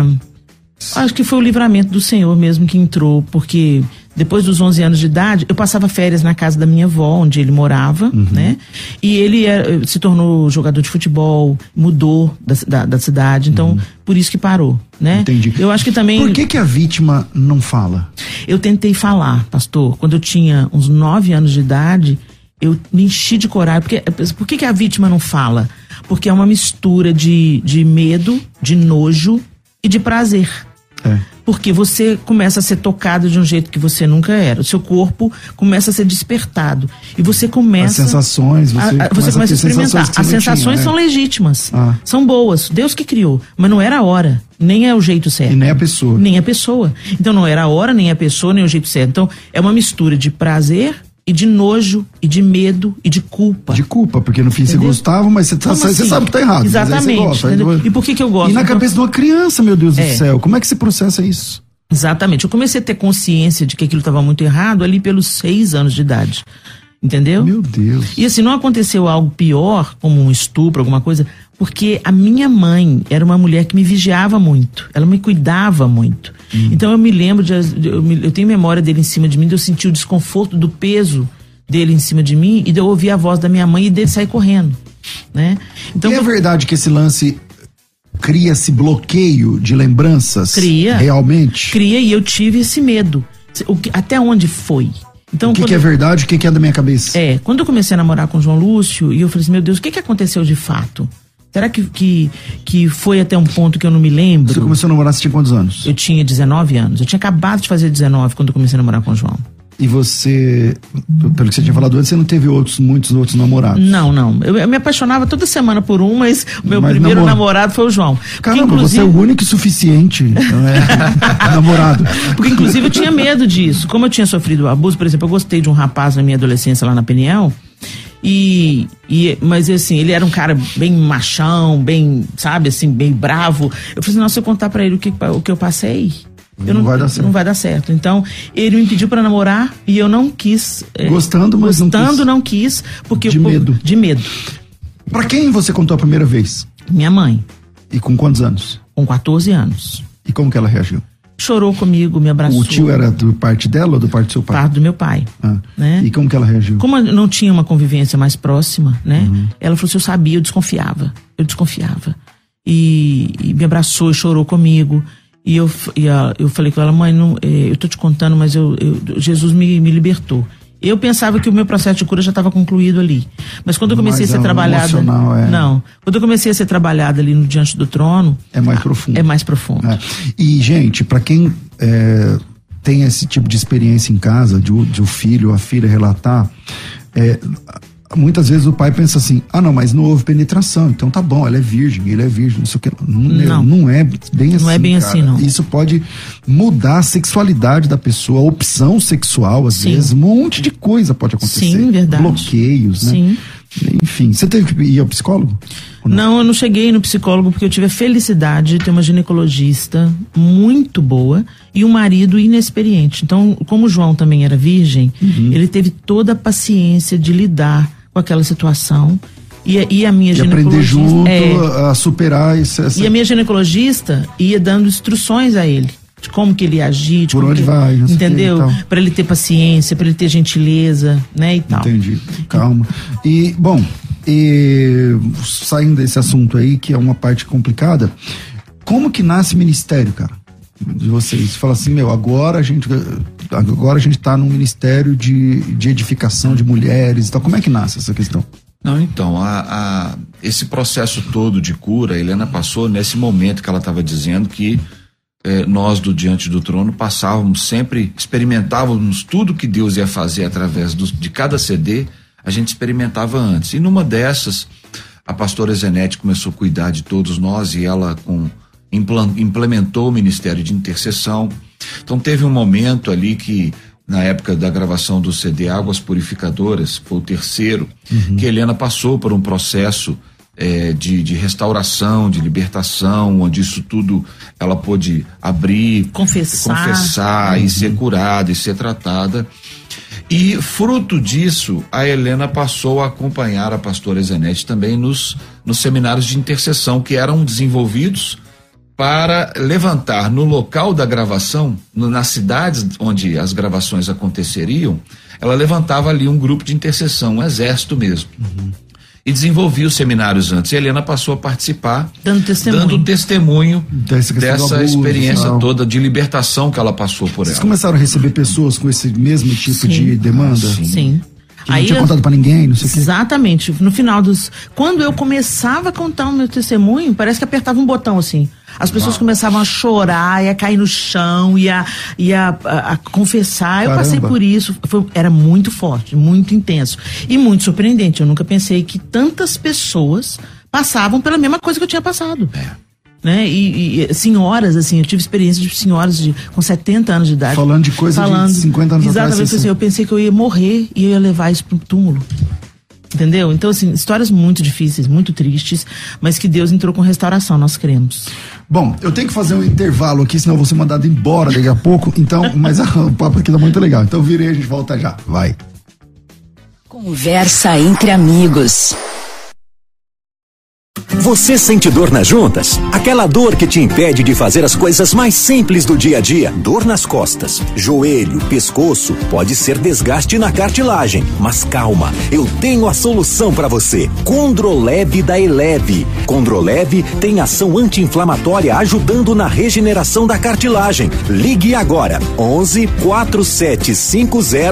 acho que foi o livramento do Senhor mesmo que entrou, porque depois dos 11 anos de idade, eu passava férias na casa da minha avó, onde ele morava, Uhum. né? E ele era- se tornou jogador de futebol, mudou da, da, da cidade, então por isso que parou, né? Uhum. Entendi. Eu acho que também Por que, que a vítima não fala? eu tentei falar, pastor, quando eu tinha uns 9 anos de idade, eu me enchi de coragem. Porque, por que, que a vítima não fala? Porque é uma mistura de, de medo, de nojo e de prazer. É. Porque você começa a ser tocado de um jeito que você nunca era. O seu corpo começa a ser despertado. E você começa. As sensações, você a, a, começa você a começa a experimentar. sensações As sensações tinha, são né? legítimas. Ah. São boas. Deus que criou. Mas não era a hora. Nem é o jeito certo. E nem a pessoa. Nem a pessoa. Então não era a hora, nem a pessoa, nem o jeito certo. Então é uma mistura de prazer e de nojo, e de medo, e de culpa. De culpa, porque no fim você Entendeu? gostava, mas você, tá- Como você assim? sabe que tá errado. você Exatamente, gosta. Depois- E por que que eu gosto? E na Então- cabeça de uma criança, meu Deus É. do céu, como é que você processa isso? Exatamente. Eu comecei a ter consciência de que aquilo estava muito errado ali pelos seis anos de idade. Entendeu? Meu Deus. E assim, não aconteceu algo pior, como um estupro, alguma coisa, porque a minha mãe era uma mulher que me vigiava muito, ela me cuidava muito. Então eu me lembro, de, eu, eu tenho memória dele em cima de mim, de eu sentir o desconforto do peso dele em cima de mim e de eu ouvir a voz da minha mãe e dele sair correndo, né? Então e é verdade que esse lance cria esse bloqueio de lembranças? Cria. Realmente? cria e eu tive esse medo. Até onde foi? Então, O que, que é verdade o que, que é da minha cabeça? É, quando eu comecei a namorar com o João Lúcio, e eu falei assim, meu Deus, o que, que aconteceu de fato? Será que, que, que foi até um ponto que eu não me lembro? Você começou a namorar, você tinha quantos anos? Eu tinha 19 anos. Eu tinha acabado de fazer 19 quando eu comecei a namorar com o João. E você, pelo que você tinha falado antes, você não teve outros, muitos outros namorados? Não, não. Eu, eu me apaixonava toda semana por um, mas o meu Mas primeiro namoro- namorado foi o João. Porque, Caramba, você é o único e suficiente né, namorado. Porque, inclusive, eu tinha medo disso. Como eu tinha sofrido abuso, por exemplo, eu gostei de um rapaz na minha adolescência lá na Peniel. E, e, mas assim, ele era um cara bem machão, bem, sabe, assim, bem bravo. Eu falei assim, nossa, se eu contar pra ele o que, o que eu passei, eu Não vai dar certo. Não vai dar certo. Então, ele me pediu pra namorar e eu não quis. eh, Gostando, mas não Gostando, quis. não quis. Porque De medo. De medo. Pra quem você contou a primeira vez? Minha mãe, E com quantos anos? com 14 anos. E como que ela reagiu? Chorou comigo, me abraçou. O tio era do parte dela ou do parte do seu pai? Parte do meu pai. Ah. né? E como que ela reagiu? Como eu não tinha uma convivência mais próxima, né? Uhum. Ela falou assim, eu sabia, eu desconfiava. Eu desconfiava. E, e me abraçou, chorou comigo. E eu, e a- eu falei com ela, mãe, não, eh, eu tô te contando, mas eu, eu- Jesus me, me libertou. Eu pensava que o meu processo de cura já estava concluído ali. Mas quando eu comecei Mas a ser é trabalhada. é. Não. Quando eu comecei a ser trabalhada ali no Diante do Trono. É mais profundo. É mais profundo. É. E, gente, pra quem é, tem esse tipo de experiência em casa, de, o- de o filho ou a filha relatar, é, muitas vezes o pai pensa assim: ah, não, mas não houve penetração, então tá bom, ela é virgem, ele é virgem, não sei o que. Não, Não. não é bem assim. é bem cara. assim, não. Isso pode mudar a sexualidade da pessoa, a opção sexual, às Sim. vezes, um monte de coisa pode acontecer. Sim, verdade. Bloqueios, né? Sim. Enfim, você teve que ir ao psicólogo? Ou Não, eu não cheguei no psicólogo porque eu tive a felicidade de ter uma ginecologista muito boa e um marido inexperiente. Então, como o João também era virgem, Uhum. ele teve toda a paciência de lidar com aquela situação. E, a- e a minha E aprender ginecologista. junto é, a superar esse, essa e a minha ginecologista ia dando instruções a ele. De como que ele agir, de Por onde que- vai, entendeu? Para ele ter paciência, para ele ter gentileza, né, e tal. Entendi. Calma. E, bom, e, saindo desse assunto aí, que é uma parte complicada, como que nasce ministério, cara? De vocês. Fala assim, meu, agora a gente. Agora a gente tá num ministério de, de edificação de mulheres. Então, como é que nasce essa questão? Não, então, a, a- esse processo todo de cura, a Helena passou nesse momento que ela estava dizendo que eh, nós do Diante do Trono passávamos sempre, experimentávamos tudo que Deus ia fazer através dos- de cada CD, a gente experimentava antes. E numa dessas, a pastora Zenete começou a cuidar de todos nós e ela com, implan- implementou o ministério de intercessão. Então teve um momento ali que na época da gravação do CD Águas Purificadoras, foi o terceiro, que Helena passou por um processo eh, de, de restauração, de libertação, onde isso tudo ela pôde abrir, Confessar. confessar e ser curada e ser tratada. E fruto disso, a Helena passou a acompanhar a pastora Zenete também nos, nos seminários de intercessão que eram desenvolvidos para levantar no local da gravação, no, nas cidades onde as gravações aconteceriam, ela levantava ali um grupo de intercessão, um exército mesmo. Uhum. E desenvolvia os seminários antes. E a Helena passou a participar, dando testemunho, dando testemunho dessa abuso, experiência não. toda de libertação que ela passou por Vocês ela. começaram a receber pessoas com esse mesmo tipo Sim. de demanda? Ah, sim. Sim. Que Aí não tinha eu, contado pra ninguém, não sei o Exatamente. No final dos. Quando eu começava a contar o meu testemunho, parece que apertava um botão assim. As pessoas Uau. começavam a chorar, ia cair no chão, ia, ia a, a confessar. Caramba. Eu passei por isso. Foi, era muito forte, muito intenso. E muito surpreendente. Eu nunca pensei que tantas pessoas passavam pela mesma coisa que eu tinha passado. É né? E, e, senhoras, assim, eu tive experiência de senhoras de, com 70 anos de idade. Falando de coisa falando, de 50 anos exatamente atrás. Assim, eu pensei que eu ia morrer e eu ia levar isso pro túmulo. Entendeu? Então, assim, histórias muito difíceis, muito tristes, mas que Deus entrou com restauração, nós cremos. Bom, eu tenho que fazer um intervalo aqui, senão eu vou ser mandado embora daqui a pouco. Então, mas o papo aqui tá muito legal. Então, virei, a gente volta já. Vai. Conversa entre amigos. Você sente dor nas juntas? Aquela dor que te impede de fazer as coisas mais simples do dia a dia. Dor nas costas, joelho, pescoço, pode ser desgaste na cartilagem. Mas calma, eu tenho a solução para você. Condroleve da Eleve. Condroleve tem ação anti-inflamatória ajudando na regeneração da cartilagem. Ligue agora 11 4750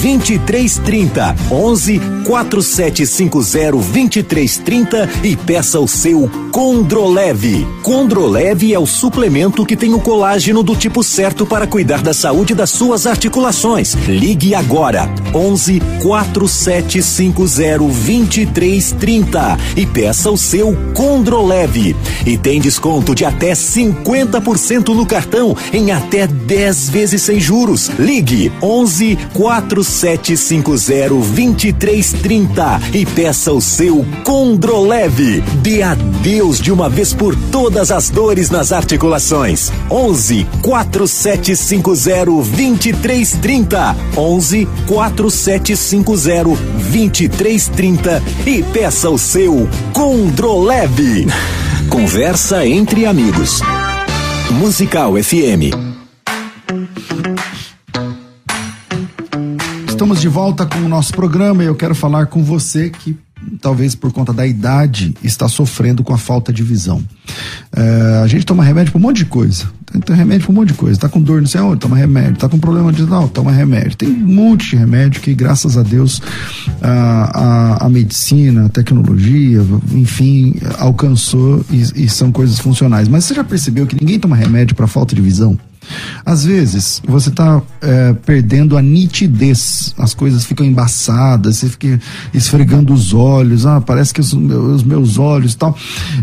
2330. 11 4750 2330 e peça o seu Condroleve. Condroleve é o suplemento que tem o colágeno do tipo certo para cuidar da saúde das suas articulações. Ligue agora 11 4750 2330 e peça o seu Condroleve. E tem desconto de até 50% no cartão em até 10 vezes sem juros. Ligue 11 4750 2330 e peça o seu Condroleve. Adeus de uma vez por todas as dores nas articulações. 11 4750 2330. 11 4750 2330 e peça o seu Condroleve. Conversa entre amigos. Musical FM. Estamos de volta com o nosso programa e eu quero falar com você que talvez por conta da idade, está sofrendo com a falta de visão. É, a gente toma remédio para um monte de coisa. Tem, remédio para um monte de coisa. Tá com dor, sei onde, toma remédio. Tá com problema de não, toma remédio. Tem um monte de remédio que, graças a Deus, a, a, a medicina, a tecnologia, enfim, alcançou e, e são coisas funcionais. Mas você já percebeu que ninguém toma remédio para falta de visão? Às vezes, você está é, perdendo a nitidez, as coisas ficam embaçadas, você fica esfregando os olhos, ah, parece que os, os meus olhos tal.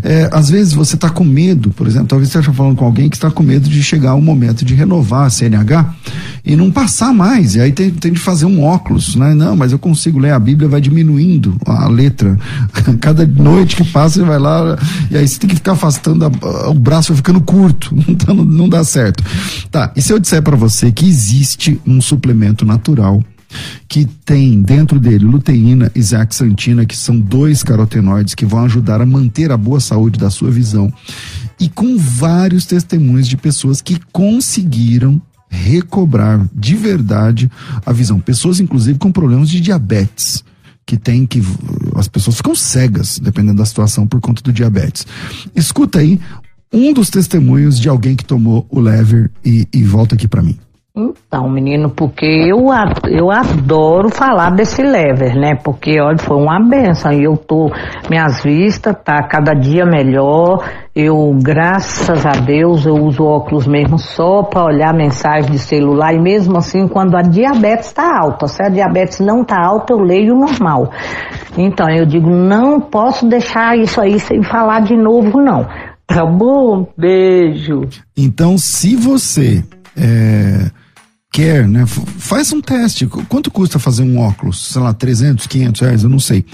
É, às vezes você está com medo, por exemplo, talvez você esteja falando com alguém que está com medo de chegar o momento de renovar a CNH e não passar mais, e aí tem, tem de fazer um óculos, né? Não, mas eu consigo ler a Bíblia, vai diminuindo a letra. Cada noite que passa, você vai lá, e aí você tem que ficar afastando, a, o braço vai ficando curto, então não, não dá certo. Tá, e se eu disser para você que existe um suplemento natural que tem dentro dele luteína e zeaxantina, que são dois carotenoides que vão ajudar a manter a boa saúde da sua visão, e com vários testemunhos de pessoas que conseguiram recobrar de verdade a visão. Pessoas, inclusive, com problemas de diabetes que tem que as pessoas ficam cegas dependendo da situação por conta do diabetes. Escuta aí um dos testemunhos de alguém que tomou o lever e, e volta aqui para mim. Então, menino, porque eu, eu adoro falar desse lever, né? Porque, olha, foi uma benção. E eu tô, minhas vistas tá cada dia melhor. Eu, graças a Deus, eu uso óculos mesmo só para olhar mensagem de celular. E mesmo assim, quando a diabetes está alta, se a diabetes não está alta, eu leio normal. Então, eu digo, não posso deixar isso aí sem falar de novo, não. Tá bom? Beijo. Então, se você é, quer, né, faz um teste. Quanto custa fazer um óculos? Sei lá, 300, 500 reais, eu não sei.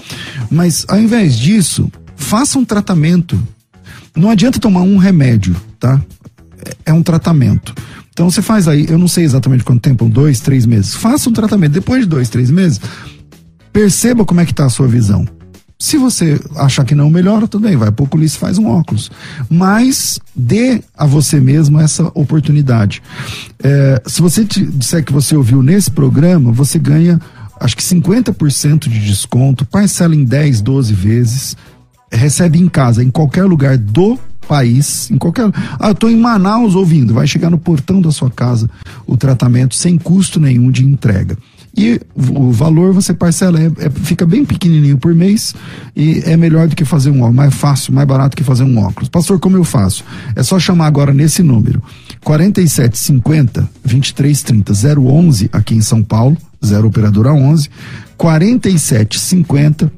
Mas, ao invés disso, faça um tratamento. Não adianta tomar um remédio, tá? É, é um tratamento. Então você faz aí, eu não sei exatamente quanto tempo, dois, três meses. Faça um tratamento. Depois de dois, três meses, perceba como é que está a sua visão Se você achar que não melhora, tudo bem, vai pro oculista e faz um óculos. Mas dê a você mesmo essa oportunidade. É, se você disser que você ouviu nesse programa, você ganha acho que 50% de desconto, parcela em 10, 12 vezes, recebe em casa, em qualquer lugar do país, em qualquer. Ah, eu tô em Manaus ouvindo, vai chegar no portão da sua casa o tratamento sem custo nenhum de entrega. E o valor você parcela, é, é, fica bem pequenininho por mês e é melhor do que fazer um óculos, mais fácil, mais barato que fazer um óculos. Pastor, como eu faço? É só chamar agora nesse número: 4750 2330 011 aqui em São Paulo, 0 operadora 11, 4750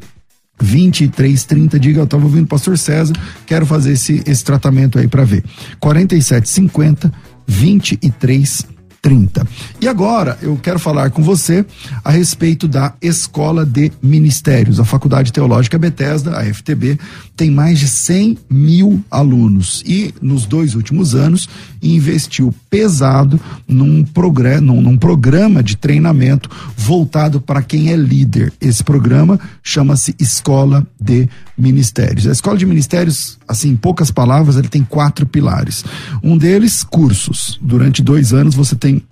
2330, diga, eu estava ouvindo o pastor César, quero fazer esse, esse tratamento aí para ver. 4750 2330 30. E agora eu quero falar com você a respeito da Escola de Ministérios. A Faculdade Teológica Bethesda, a FTB, tem mais de 100 mil alunos e nos dois últimos anos investiu pesado num, programa, num, num programa de treinamento voltado para quem é líder. Esse programa chama-se Escola de Ministérios. A Escola de Ministérios, assim, em poucas palavras, ele tem quatro pilares. Um deles, cursos. Durante dois anos você tem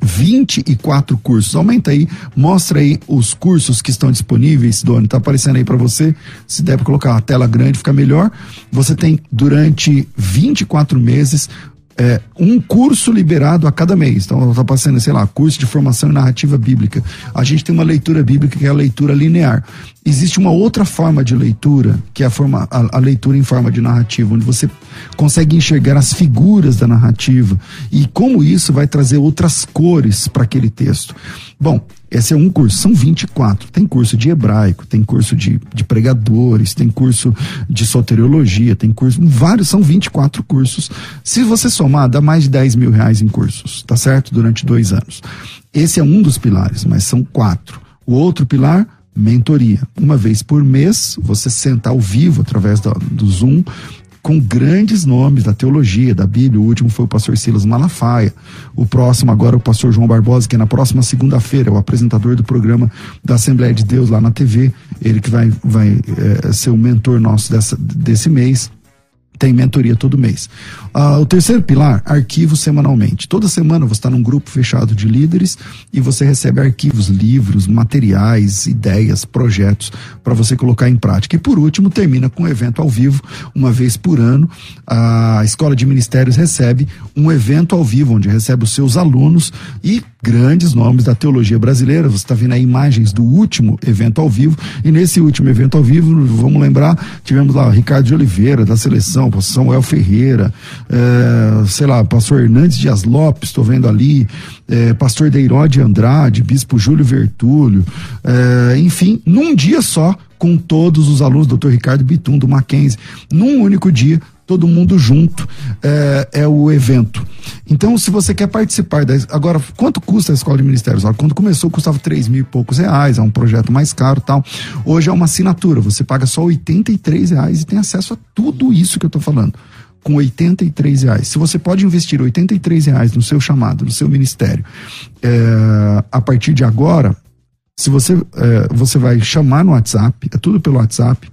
24 cursos. Aumenta aí, mostra aí os cursos que estão disponíveis, Doni. Tá aparecendo aí para você. Se der para colocar a tela grande, fica melhor. Você tem durante 24 meses é, um curso liberado a cada mês. Então, está passando, sei lá, curso de formação em narrativa bíblica. A gente tem uma leitura bíblica que é a leitura linear. Existe uma outra forma de leitura, que é a, forma, a, a leitura em forma de narrativa, onde você consegue enxergar as figuras da narrativa e como isso vai trazer outras cores para aquele texto. Bom, esse é um curso, são 24. Tem curso de hebraico, tem curso de, de pregadores, tem curso de soteriologia, tem curso. Vários, são 24 cursos. Se você somar, dá mais de 10 mil reais em cursos, tá certo? Durante dois anos. Esse é um dos pilares, mas são quatro. O outro pilar, mentoria. Uma vez por mês, você senta ao vivo através do, do Zoom com grandes nomes da teologia, da Bíblia. O último foi o pastor Silas Malafaia. O próximo agora é o pastor João Barbosa, que é na próxima segunda-feira, é o apresentador do programa da Assembleia de Deus lá na TV. Ele que vai, vai é, ser o mentor nosso dessa, desse mês tem mentoria todo mês. Ah, o terceiro pilar, arquivos semanalmente. Toda semana você está num grupo fechado de líderes e você recebe arquivos, livros, materiais, ideias, projetos para você colocar em prática. E por último, termina com um evento ao vivo, uma vez por ano. A Escola de Ministérios recebe um evento ao vivo, onde recebe os seus alunos e grandes nomes da teologia brasileira. Você está vendo aí imagens do último evento ao vivo. E nesse último evento ao vivo, vamos lembrar, tivemos lá Ricardo de Oliveira, da seleção, Samuel Ferreira, é, sei lá, pastor Hernandes Dias Lopes, estou vendo ali, é, pastor Deirode Andrade, bispo Júlio Vertúlio, é, enfim, num dia só, com todos os alunos, doutor Ricardo Bitum, do Mackenzie, num único dia, todo mundo junto é, é, o evento. Então, se você quer participar da. Agora, quanto custa a escola de ministérios? Quando começou, custava três mil e poucos reais, é um projeto mais caro tal. Hoje é uma assinatura, você paga só 83 reais e tem acesso a tudo isso que eu estou falando. Com 83 reais. Se você pode investir 83 reais no seu chamado, no seu ministério, é, a partir de agora, se você, é, você vai chamar no WhatsApp, é tudo pelo WhatsApp,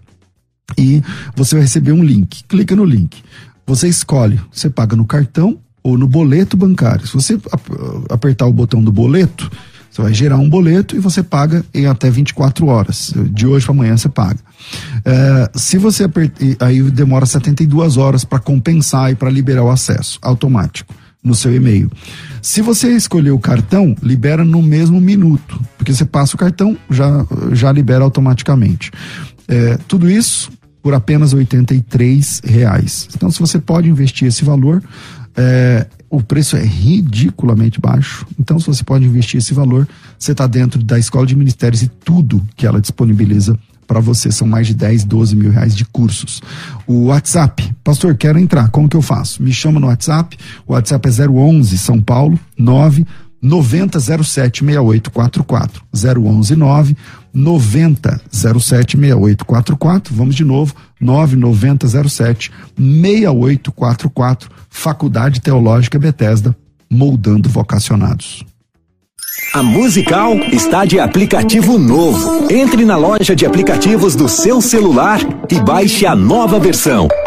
e você vai receber um link. Clica no link. Você escolhe, você paga no cartão ou no boleto bancário. Se você apertar o botão do boleto, você vai gerar um boleto e você paga em até 24 horas. De hoje para amanhã você paga. É, se você apertar, aí demora 72 horas para compensar e para liberar o acesso automático no seu e-mail. Se você escolher o cartão, libera no mesmo minuto, porque você passa o cartão, já, já libera automaticamente. É, tudo isso por apenas R$ reais. Então, se você pode investir esse valor, é, o preço é ridiculamente baixo. Então, se você pode investir esse valor, você está dentro da escola de ministérios e tudo que ela disponibiliza para você. São mais de 10, 12 mil reais de cursos. O WhatsApp, pastor, quero entrar, como que eu faço? Me chama no WhatsApp, o WhatsApp é 011 São Paulo 9 9007 6844 011 9 90 07 6844. Vamos de novo, 990 07 6844. Faculdade Teológica Bethesda, moldando vocacionados. A Musical está de aplicativo novo. Entre na loja de aplicativos do seu celular e baixe a nova versão.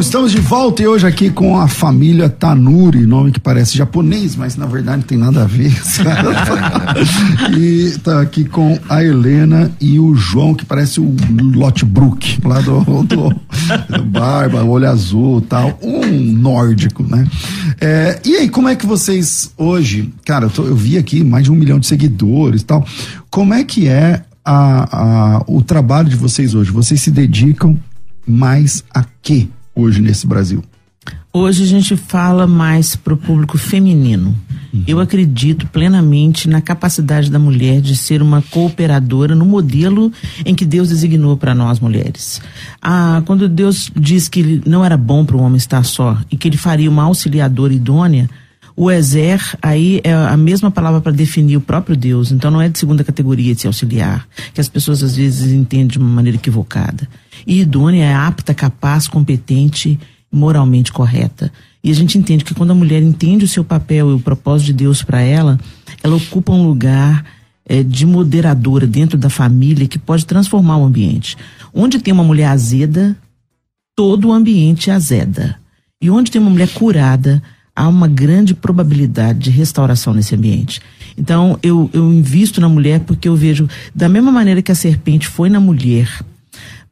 Estamos de volta e hoje aqui com a família Tanuri, nome que parece japonês, mas na verdade não tem nada a ver. e tá aqui com a Helena e o João, que parece o Lotbrook, lá do, do, do Barba, olho azul tal, um nórdico, né? É, e aí, como é que vocês hoje, cara, eu, tô, eu vi aqui mais de um milhão de seguidores tal, como é que é a, a, o trabalho de vocês hoje? Vocês se dedicam mais a quê? Hoje nesse Brasil? Hoje a gente fala mais para o público feminino. Uhum. Eu acredito plenamente na capacidade da mulher de ser uma cooperadora no modelo em que Deus designou para nós mulheres. Ah, quando Deus diz que não era bom para o homem estar só e que ele faria uma auxiliadora idônea, o exer aí é a mesma palavra para definir o próprio Deus. Então não é de segunda categoria de se auxiliar, que as pessoas às vezes entendem de uma maneira equivocada. E idônea é apta, capaz, competente, moralmente correta. E a gente entende que quando a mulher entende o seu papel e o propósito de Deus para ela, ela ocupa um lugar é, de moderadora dentro da família que pode transformar o ambiente. Onde tem uma mulher azeda, todo o ambiente azeda. E onde tem uma mulher curada, há uma grande probabilidade de restauração nesse ambiente. Então, eu, eu invisto na mulher porque eu vejo, da mesma maneira que a serpente foi na mulher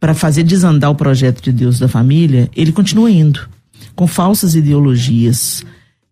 para fazer desandar o projeto de Deus da família, ele continua indo com falsas ideologias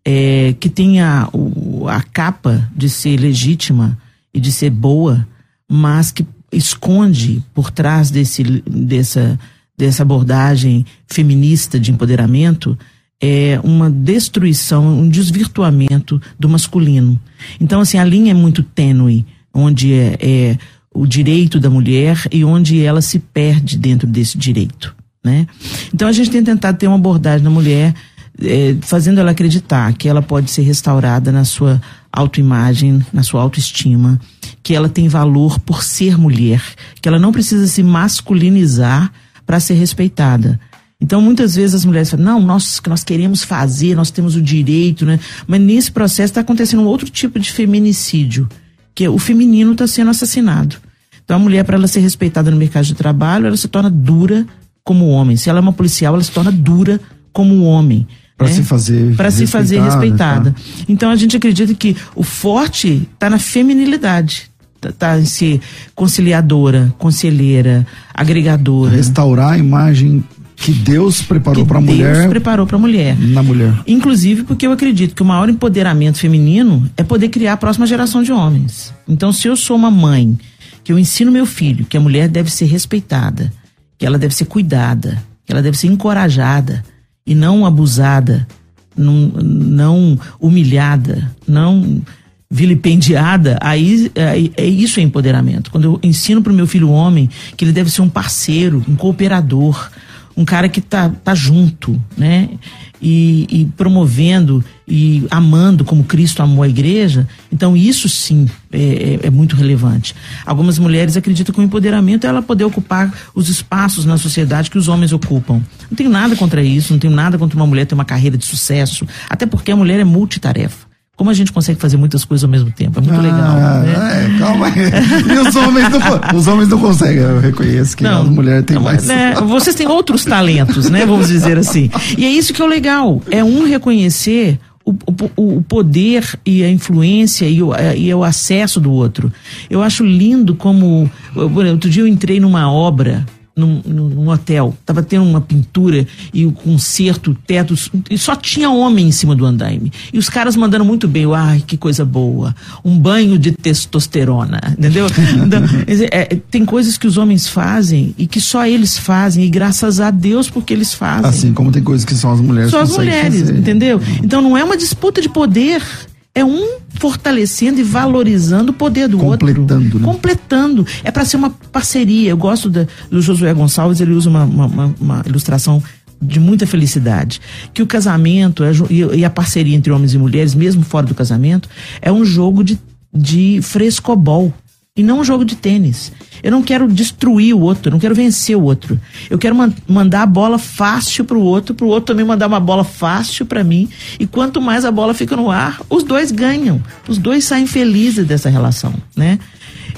é, que tem a, o, a capa de ser legítima e de ser boa, mas que esconde por trás desse, dessa, dessa abordagem feminista de empoderamento é uma destruição, um desvirtuamento do masculino. Então, assim, a linha é muito tênue, onde é, é o direito da mulher e onde ela se perde dentro desse direito, né? Então a gente tem tentado ter uma abordagem na mulher, é, fazendo ela acreditar que ela pode ser restaurada na sua autoimagem, na sua autoestima, que ela tem valor por ser mulher, que ela não precisa se masculinizar para ser respeitada. Então, muitas vezes as mulheres falam, não, nós, nós queremos fazer, nós temos o direito, né? Mas nesse processo está acontecendo um outro tipo de feminicídio, que é o feminino está sendo assassinado. Então a mulher, para ela ser respeitada no mercado de trabalho, ela se torna dura como homem. Se ela é uma policial, ela se torna dura como homem. Para né? se fazer para se fazer respeitada. Tá? Então a gente acredita que o forte está na feminilidade. Está tá em ser conciliadora, conselheira, agregadora. Restaurar a imagem que Deus preparou para a mulher. Deus preparou para a mulher. Na mulher. Inclusive porque eu acredito que o maior empoderamento feminino é poder criar a próxima geração de homens. Então, se eu sou uma mãe que eu ensino meu filho que a mulher deve ser respeitada, que ela deve ser cuidada, que ela deve ser encorajada e não abusada, não, não humilhada, não vilipendiada, aí, aí é isso é empoderamento. Quando eu ensino para o meu filho homem que ele deve ser um parceiro, um cooperador, um cara que tá, tá junto, né? E, e, promovendo e amando como Cristo amou a igreja, então isso sim é, é, é, muito relevante. Algumas mulheres acreditam que o empoderamento é ela poder ocupar os espaços na sociedade que os homens ocupam. Não tenho nada contra isso, não tenho nada contra uma mulher ter uma carreira de sucesso, até porque a mulher é multitarefa. Como a gente consegue fazer muitas coisas ao mesmo tempo. É muito ah, legal. Né? É, calma aí. E os homens não, os homens não conseguem. Eu reconheço que não, as mulheres têm mais. Né, vocês têm outros talentos, né? Vamos dizer assim. E é isso que é o legal. É um reconhecer o, o, o, poder e a influência e o, e o acesso do outro. Eu acho lindo como. Outro dia eu entrei numa obra num, num, hotel. Tava tendo uma pintura e o concerto, teto, e só tinha homem em cima do andaime. E os caras mandando muito bem. Ai, que coisa boa. Um banho de testosterona, entendeu? Então, é, tem coisas que os homens fazem e que só eles fazem, e graças a Deus porque eles fazem. Assim como tem coisas que só as mulheres Só as mulheres, fazer. entendeu? Então não é uma disputa de poder É um fortalecendo e valorizando o poder do Completando, outro. né? Completando. É para ser uma parceria. Eu gosto da- do Josué Gonçalves, ele usa uma, uma- uma- uma ilustração de muita felicidade. Que o casamento é e, e a parceria entre homens e mulheres, mesmo fora do casamento, é um jogo de, de frescobol. E não um jogo de tênis. Eu não quero destruir o outro, eu não quero vencer o outro. Eu quero man- mandar a bola fácil pro outro, pro outro também mandar uma bola fácil para mim. E quanto mais a bola fica no ar, os dois ganham. Os dois saem felizes dessa relação, né?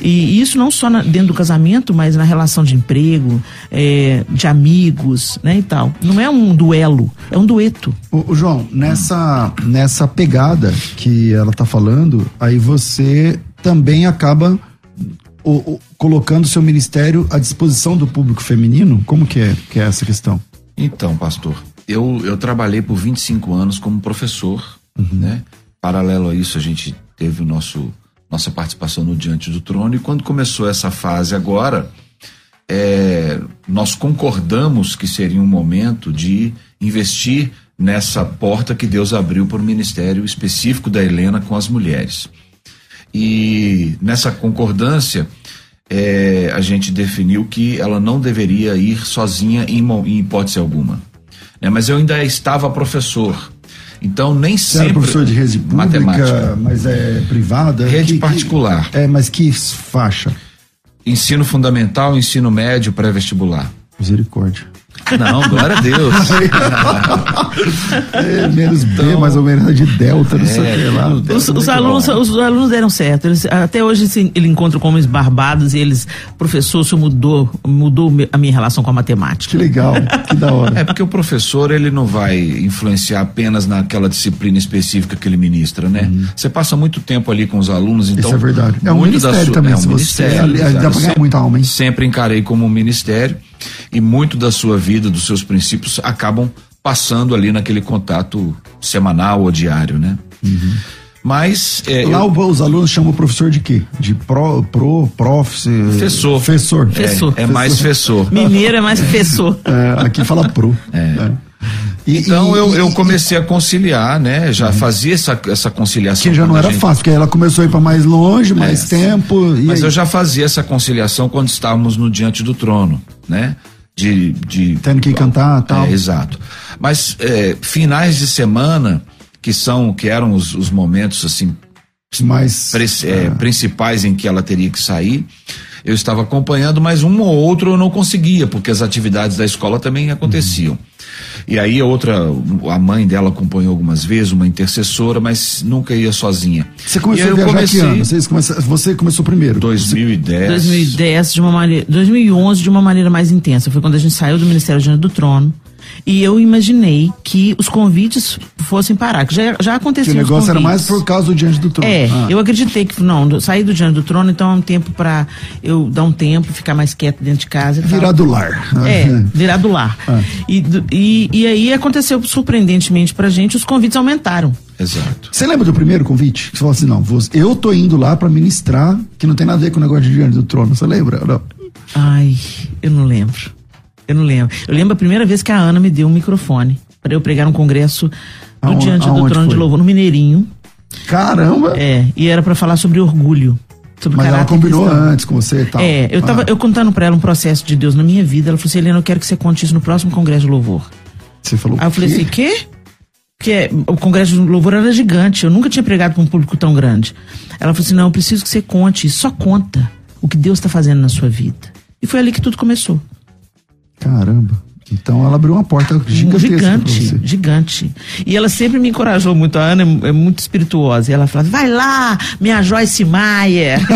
E isso não só na- dentro do casamento, mas na relação de emprego, eh, de amigos, né, e tal. Não é um duelo, é um dueto. Ô, João, nessa, nessa pegada que ela tá falando, aí você também acaba o- o- colocando seu ministério à disposição do público feminino? Como que é, que é essa questão? Então, pastor, eu, eu trabalhei por 25 anos como professor, né? Paralelo a isso, a gente teve o nosso nossa participação no Diante do Trono e quando começou essa fase agora, é, nós concordamos que seria um momento de investir nessa porta que Deus abriu para o ministério específico da Helena com as mulheres. E nessa concordância, é, a gente definiu que ela não deveria ir sozinha em, em hipótese alguma. Né, Mas eu ainda estava professor. Então nem Você sempre. era professor de rede pública, Matemática. mas é privada? Rede Que- que- particular. é, mas que faixa? Ensino fundamental, ensino médio, pré-vestibular. Misericórdia. Não, glória a Deus. É, menos B, Então- mais ou menos de delta, não sei o É, que lá. Os, os alunos, bom. os alunos deram certo. Eles, até hoje assim, ele encontra com homens barbados e eles, professor, isso mudou, mudou a minha relação com a matemática. Que legal, que da hora. É porque o professor ele não vai influenciar apenas naquela disciplina específica que ele ministra, né? Você passa muito tempo ali com os alunos, então Isso é verdade. É um muito ministério sua- também, é um se você- ministério, ali dá pra ganhar muita alma, hein? Sempre encarei como um ministério e muito da sua vida, dos seus princípios acabam passando ali naquele contato semanal ou diário, né? Mas é, Lá eu- os alunos chamam o professor de quê? De pro, pro prof... se- Fessor. Fessor. Fessor. é, é mais fessor. Mineiro é mais professor. É, aqui fala pro. É. E- Então e- eu, eu e- comecei a conciliar, né? Já fazia essa, essa conciliação. Que já não era gente- fácil, porque ela começou a ir pra mais longe, mais É. tempo. E Mas aí? eu já fazia essa conciliação quando estávamos no diante do trono, né? De, de Tendo que cantar e tal. É, exato. Mas é, finais de semana que são que eram os, os momentos assim mais. pre- é, principais em que ela teria que sair, eu estava acompanhando, mas um ou outro eu não conseguia porque as atividades da escola também aconteciam. E aí a outra, a mãe dela acompanhou algumas vezes, uma intercessora, mas nunca ia sozinha. Você e começou aí a eu viajar comecei que ano? Vocês começaram- você começou primeiro. 2010. 2010 de uma maneira, 2011 de uma maneira mais intensa. Foi quando a gente saiu do Ministério do Trono. E eu imaginei que os convites fossem parar, que já, já Que aconteciam o negócio era mais por causa do diante do trono. É, Ah. eu acreditei que, não, do- sair do Diante do Trono, então é um tempo pra eu dar um tempo, ficar mais quieto dentro de casa e tal. Virar do lar. É, virar do lar. Ah. E, e, e aí aconteceu surpreendentemente pra gente, os convites aumentaram. Exato. Você lembra do primeiro convite? Que você falou assim, não, você- eu tô indo lá pra ministrar, que não tem nada a ver com o negócio de diante do trono. Você lembra? Não. Ai, eu não lembro. Eu não lembro. Eu lembro a primeira vez que a Ana me deu um microfone para eu pregar um congresso do Aonde- Diante do Trono de foi? Louvor, no Mineirinho. Caramba! É, e era para falar sobre orgulho. Sobre Mas ela combinou cristão. antes com você e tal. É, eu tava Ah, eu contando pra ela um processo de Deus na minha vida. Ela falou assim: Helena, eu quero que você conte isso no próximo Congresso de Louvor. Você falou Aí eu falei assim: quê? Porque o Congresso de Louvor era gigante. Eu nunca tinha pregado pra um público tão grande. Ela falou assim: não, eu preciso que você conte, só conta o que Deus tá fazendo na sua vida. E foi ali que tudo começou. Caramba. Então ela abriu uma porta gigantesca pra gigante, você. gigante. E ela sempre me encorajou muito. A Ana é, é muito espirituosa. E ela fala: vai lá, minha Joyce Maia.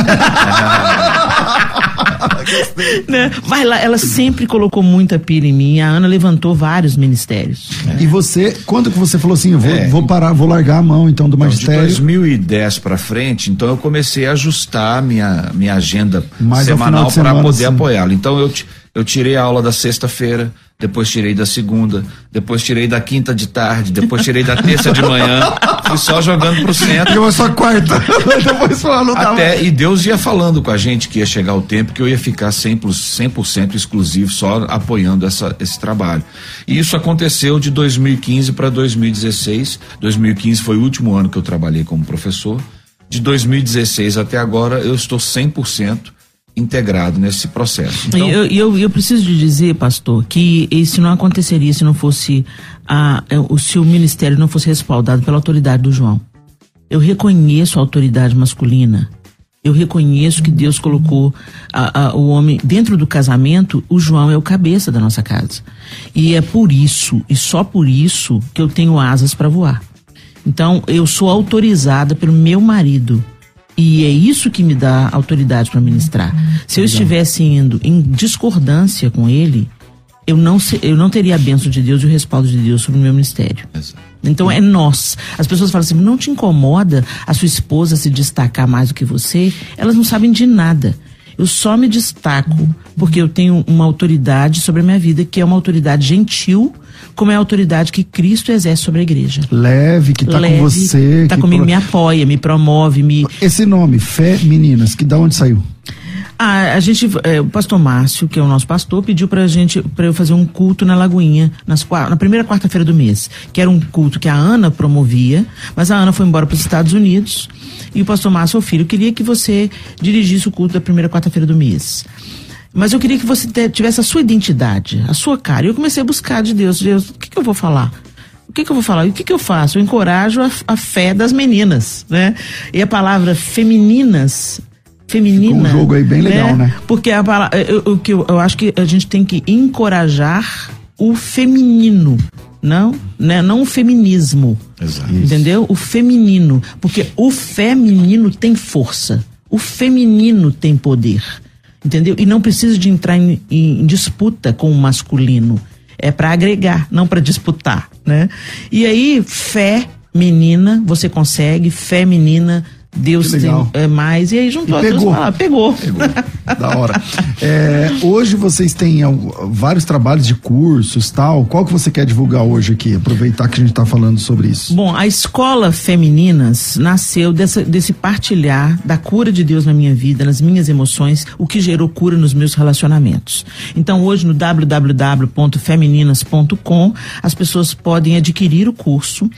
Né? Vai lá. Ela sempre colocou muita pilha em mim. A Ana levantou vários ministérios. E você, quando que você falou assim, eu vou, É. vou parar, vou largar a mão então do Então, de magistério? 2010 para frente, então eu comecei a ajustar minha minha agenda Mais semanal de para poder sim. apoiá-lo. Então eu Eu tirei a aula da sexta-feira, depois tirei da segunda, depois tirei da quinta de tarde, depois tirei da terça de manhã, fui só jogando pro centro. Eu só quarta, depois falando Até, E Deus ia falando com a gente que ia chegar o tempo que eu ia ficar 100%, 100 exclusivo, só apoiando essa, esse trabalho. E isso aconteceu de 2015 para 2016. 2015 foi o último ano que eu trabalhei como professor. De 2016 até agora eu estou 100% integrado nesse processo. Então... Eu, eu, eu, preciso de dizer, pastor, que isso não aconteceria se não fosse a, é, o se o ministério não fosse respaldado pela autoridade do João. Eu reconheço a autoridade masculina. Eu reconheço que Deus colocou a, a, o homem dentro do casamento. O João é o cabeça da nossa casa. E é por isso, e só por isso, que eu tenho asas para voar. Então, eu sou autorizada pelo meu marido e é isso que me dá autoridade para ministrar. Se eu estivesse indo em discordância com ele, eu não, eu não teria a bênção de Deus e o respaldo de Deus sobre o meu ministério. Então é nós. As pessoas falam assim: não te incomoda a sua esposa se destacar mais do que você? Elas não sabem de nada. Eu só me destaco porque eu tenho uma autoridade sobre a minha vida, que é uma autoridade gentil, como é a autoridade que Cristo exerce sobre a igreja. Leve, que está com você. Está comigo, pro... me apoia, me promove, me. Esse nome, Fé Meninas, que da onde saiu? Ah, a gente, é, o pastor Márcio, que é o nosso pastor, pediu pra gente, para eu fazer um culto na Lagoinha, nas, na primeira quarta-feira do mês, que era um culto que a Ana promovia, mas a Ana foi embora para os Estados Unidos, e o pastor Márcio, o filho, queria que você dirigisse o culto da primeira quarta-feira do mês. Mas eu queria que você tivesse a sua identidade, a sua cara. E eu comecei a buscar de Deus, Deus, o que, que eu vou falar? O que, que, eu vou falar? O que, que eu faço? Eu encorajo a, a, fé das meninas, né? E a palavra femininas feminina. Ficou um jogo aí bem legal, né? né? Porque a o que eu, eu, acho que a gente tem que encorajar o feminino, não, né? Não o feminismo. Exato. Entendeu? O feminino, porque o feminino tem força. O feminino tem poder. Entendeu? E não precisa de entrar em, em disputa com o masculino. É para agregar, não para disputar, né? E aí, fé menina, você consegue, fé menina, Deus tem é, mais, e aí juntou e pegou. Duas, pegou. Pegou. da hora. É, hoje vocês têm vários trabalhos de cursos tal. Qual que você quer divulgar hoje aqui? Aproveitar que a gente está falando sobre isso. Bom, a escola Femininas nasceu dessa, desse partilhar da cura de Deus na minha vida, nas minhas emoções, o que gerou cura nos meus relacionamentos. Então hoje no www.femininas.com as pessoas podem adquirir o curso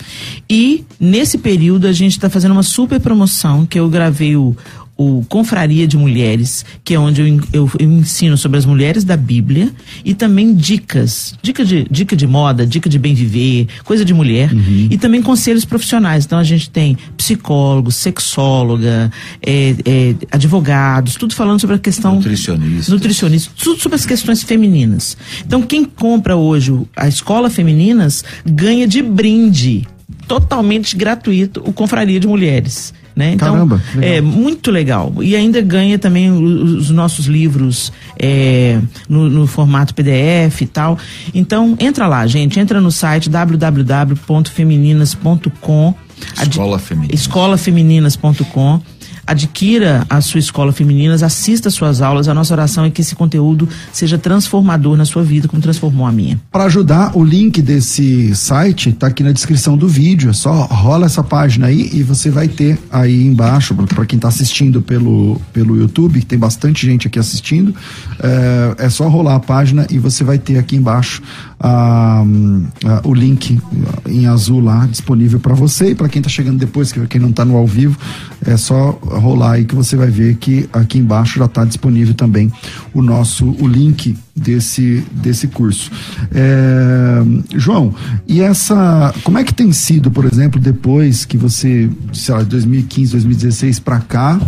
e nesse período a gente está fazendo uma super promoção que eu gravei o, o Confraria de Mulheres, que é onde eu, eu, eu, ensino sobre as mulheres da Bíblia e também dicas, dica de, dica de moda, dica de bem viver, coisa de mulher uhum. e também conselhos profissionais. Então a gente tem psicólogo, sexóloga, é, é, advogados, tudo falando sobre a questão nutricionista, nutricionista, tudo sobre as questões femininas. Então quem compra hoje a escola femininas ganha de brinde totalmente gratuito o Confraria de Mulheres. Né? Então, Caramba, é muito legal. E ainda ganha também os, nossos livros é, no, no, formato PDF e tal. Então, entra lá, gente. Entra no site www.femininas.com. Escola Femininas. Escolafemininas.com adquira a sua escola femininas, assista suas aulas. A nossa oração é que esse conteúdo seja transformador na sua vida, como transformou a minha. Para ajudar, o link desse site está aqui na descrição do vídeo. É só rola essa página aí e você vai ter aí embaixo, para quem está assistindo pelo, pelo YouTube, tem bastante gente aqui assistindo, é, é só rolar a página e você vai ter aqui embaixo ah, ah, o link em azul lá disponível para você e para quem está chegando depois, que quem não está no ao vivo, é só rolar aí que você vai ver que aqui embaixo já está disponível também o nosso o link desse desse curso. É, João, e essa como é que tem sido, por exemplo, depois que você, sei lá, 2015, 2016 para cá,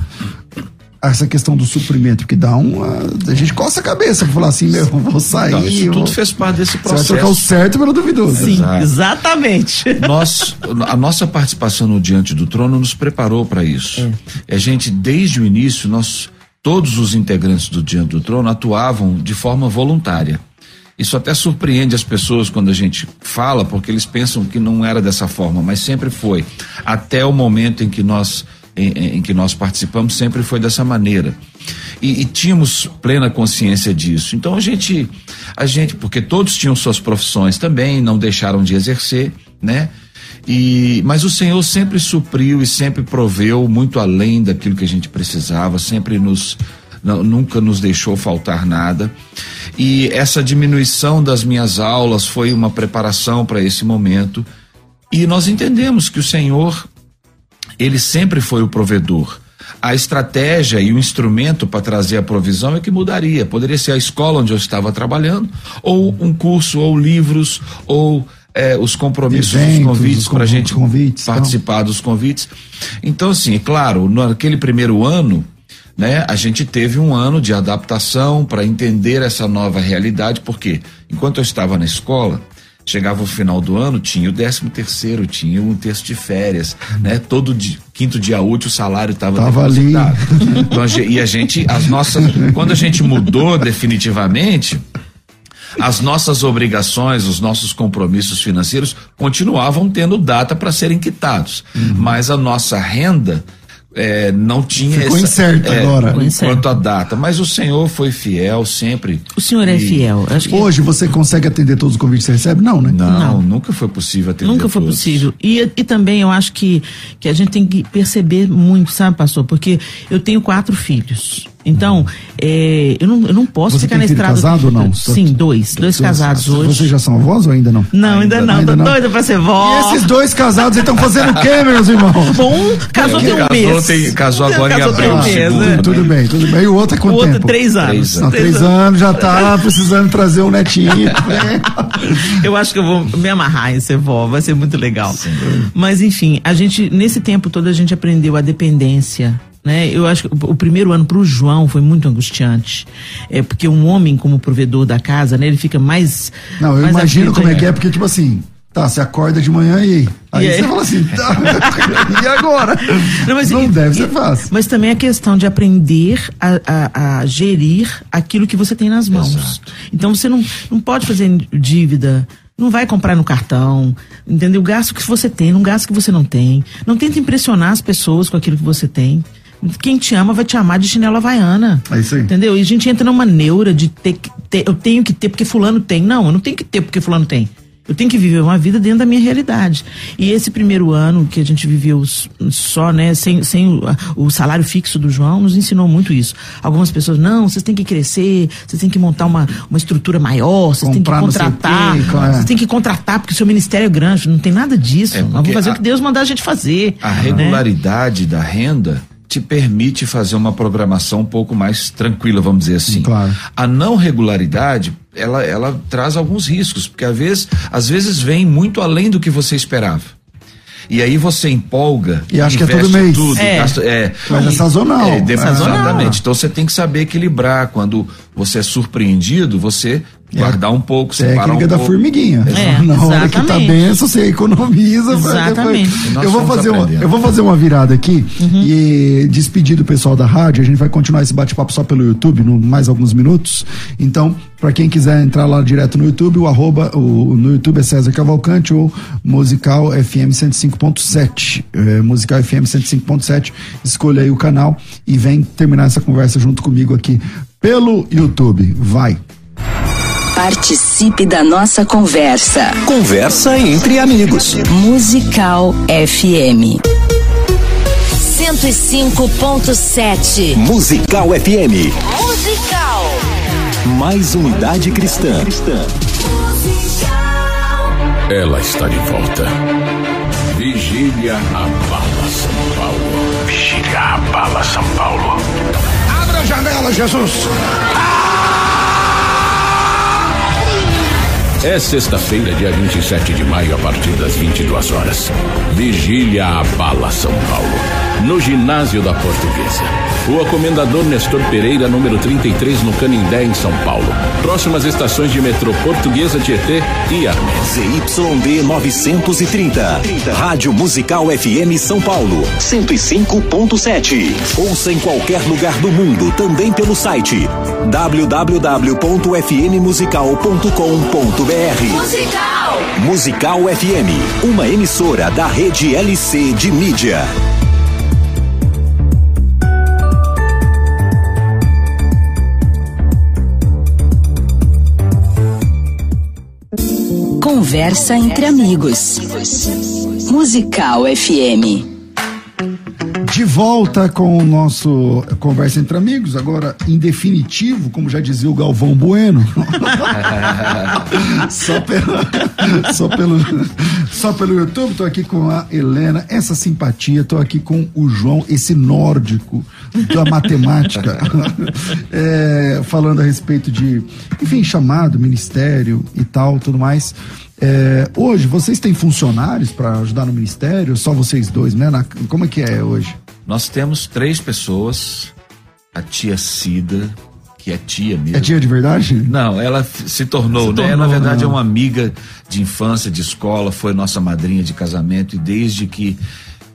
essa questão do suprimento, que dá uma. A gente coça a cabeça pra falar assim, meu, vou sair. Não, isso tudo fez parte desse processo. Você vai trocar o certo pelo duvidoso. Sim, Exato. exatamente. Nós, a nossa participação no Diante do Trono nos preparou para isso. É. A gente, desde o início, nós, todos os integrantes do Diante do Trono atuavam de forma voluntária. Isso até surpreende as pessoas quando a gente fala, porque eles pensam que não era dessa forma, mas sempre foi. Até o momento em que nós em, em, que nós participamos sempre foi dessa maneira. e, e, tínhamos plena consciência disso. Então a gente, a gente, porque todos tinham suas profissões também, não deixaram de exercer, né? E, mas o Senhor sempre supriu e sempre proveu muito além daquilo que a gente precisava, sempre nos não, nunca nos deixou faltar nada. E essa diminuição das minhas aulas foi uma preparação para esse momento. E nós entendemos que o Senhor, ele sempre foi o provedor. A estratégia e o instrumento para trazer a provisão é que mudaria. Poderia ser a escola onde eu estava trabalhando, ou um curso, ou livros, ou é, os compromissos, Eventos, os convites para a gente convites, participar então. dos convites. Então, assim, é claro, naquele primeiro ano, né, a gente teve um ano de adaptação para entender essa nova realidade, porque enquanto eu estava na escola, chegava o final do ano, tinha o décimo terceiro, tinha um terço de férias, né? Todo dia, quinto dia útil o salário estava depositado. Ali. Então, e a gente, as nossas, quando a gente mudou definitivamente, as nossas obrigações, os nossos compromissos financeiros continuavam tendo data para serem quitados, uhum. mas a nossa renda é, não tinha Ficou essa, incerto é, agora. Quanto à data, mas o Senhor foi fiel sempre. O Senhor é fiel. Que... Hoje você consegue atender todos os convites que você recebe? Não, né? Não, não. nunca foi possível atender Nunca foi todos. possível. E, e também eu acho que, que a gente tem que perceber muito, sabe, pastor? Porque eu tenho quatro filhos. Então, é, eu, não, eu não posso Você ficar na estrada. casado ou não? Sim, dois. Dois, casados hoje. Vocês já são avós ou ainda não? Não, ainda, ainda não. Ainda tô não. doida pra ser vó. E esses dois casados estão fazendo o quê, meus irmãos? Bom, casou tem um casou, mês. Tem, casou agora casou em abril. Um mês, né? Tudo bem, tudo bem. E o outro é quanto o outro, tempo? três anos. Três anos, não, três três anos já tá precisando trazer um netinho. eu acho que eu vou me amarrar em ser vó, vai ser muito legal. Sim. Mas enfim, a gente, nesse tempo todo, a gente aprendeu a dependência né? Eu acho que o, primeiro ano para o João foi muito angustiante. É porque um homem como provedor da casa, né? Ele fica mais. Não, eu mais imagino como é que é, porque, tipo assim, Tá, você acorda de manhã e aí, e aí? você fala assim, tá, e agora? Não, mas, não e, deve ser fácil. Mas também a questão de aprender a, a, a, gerir aquilo que você tem nas mãos. Exato. Então você não, não pode fazer dívida, não vai comprar no cartão, entendeu? O gasto que você tem, não gasto que você não tem. Não tenta impressionar as pessoas com aquilo que você tem. Quem te ama vai te amar de chinelo havaiana. É isso aí. Entendeu? E a gente entra numa neura de ter que ter, eu tenho que ter porque fulano tem. Não, eu não tenho que ter porque fulano tem. Eu tenho que viver uma vida dentro da minha realidade. E esse primeiro ano que a gente viveu só, né, sem, sem o, o, salário fixo do João, nos ensinou muito isso. Algumas pessoas, não, vocês têm que crescer, vocês têm que montar uma, uma estrutura maior, vocês têm que contratar, é? vocês têm que contratar, porque o seu ministério é grande. Não tem nada disso. É Nós vamos fazer a, o que Deus mandar a gente fazer. A regularidade né? da renda te permite fazer uma programação um pouco mais tranquila, vamos dizer assim. Claro. A não regularidade, ela, ela traz alguns riscos, porque às vezes, às vezes vem muito além do que você esperava. E aí você empolga. E acho que é todo mês. Tudo, é. Gasta, é, Mas é sazonal. É, é. Exatamente. Então você tem que saber equilibrar. Quando você é surpreendido, você é. guardar um pouco, é separar um pouco. da formiguinha. É, Na hora que tá benção, você economiza. Exatamente. Eu vou, fazer uma, eu vou fazer uma virada aqui uhum. e despedir do pessoal da rádio. A gente vai continuar esse bate-papo só pelo YouTube, no mais alguns minutos. Então, para quem quiser entrar lá direto no YouTube, o arroba o, no YouTube é César Cavalcante ou Musical FM 105.7. É, Musical FM 105.7. Escolha aí o canal e vem terminar essa conversa junto comigo aqui pelo YouTube. Vai! Participe da nossa conversa. Conversa entre amigos. Musical FM. 105.7. Musical FM. Musical. Mais unidade cristã. Ela está de volta. Vigília Abala São Paulo. Vigília Abala São Paulo. Abra a janela, Jesus. Ah! É sexta-feira, dia 27 de maio, a partir das 22 horas. Vigília Abala São Paulo, no ginásio da Portuguesa. Rua Comendador Nestor Pereira, número 33, no Canindé, em São Paulo. Próximas estações de metrô Portuguesa, Tietê e Armes. ZYD 930. Rádio Musical FM São Paulo, 105.7. Ouça em qualquer lugar do mundo, também pelo site www.fmmusical.com.br. Musical. Musical FM, uma emissora da rede LC de mídia. Conversa entre amigos. Musical FM. De volta com o nosso Conversa entre Amigos, agora em definitivo, como já dizia o Galvão Bueno. só, pelo, só, pelo, só pelo YouTube, tô aqui com a Helena, essa simpatia, tô aqui com o João, esse nórdico da matemática, é, falando a respeito de, enfim, chamado, ministério e tal, tudo mais. É, hoje, vocês têm funcionários para ajudar no ministério? Só vocês dois, né? Na, como é que é hoje? Nós temos três pessoas. A tia Cida, que é tia mesmo. É tia de verdade? Não, ela se tornou, Se né? tornou, Na verdade, não. é uma amiga de infância, de escola, foi nossa madrinha de casamento e desde que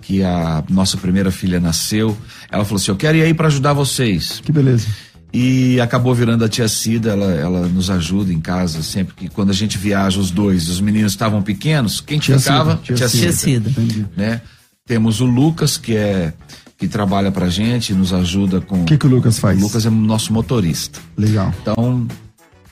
que a nossa primeira filha nasceu, ela falou assim: "Eu quero ir aí para ajudar vocês". Que beleza. E acabou virando a tia Cida, ela, ela nos ajuda em casa sempre que quando a gente viaja os dois, os meninos estavam pequenos, quem Tia ficava? Cida, tia Cida. Tia Cida. Né? Temos o Lucas que é que trabalha pra gente, nos ajuda com O que, que o Lucas faz? o Lucas é nosso motorista. Legal. Então,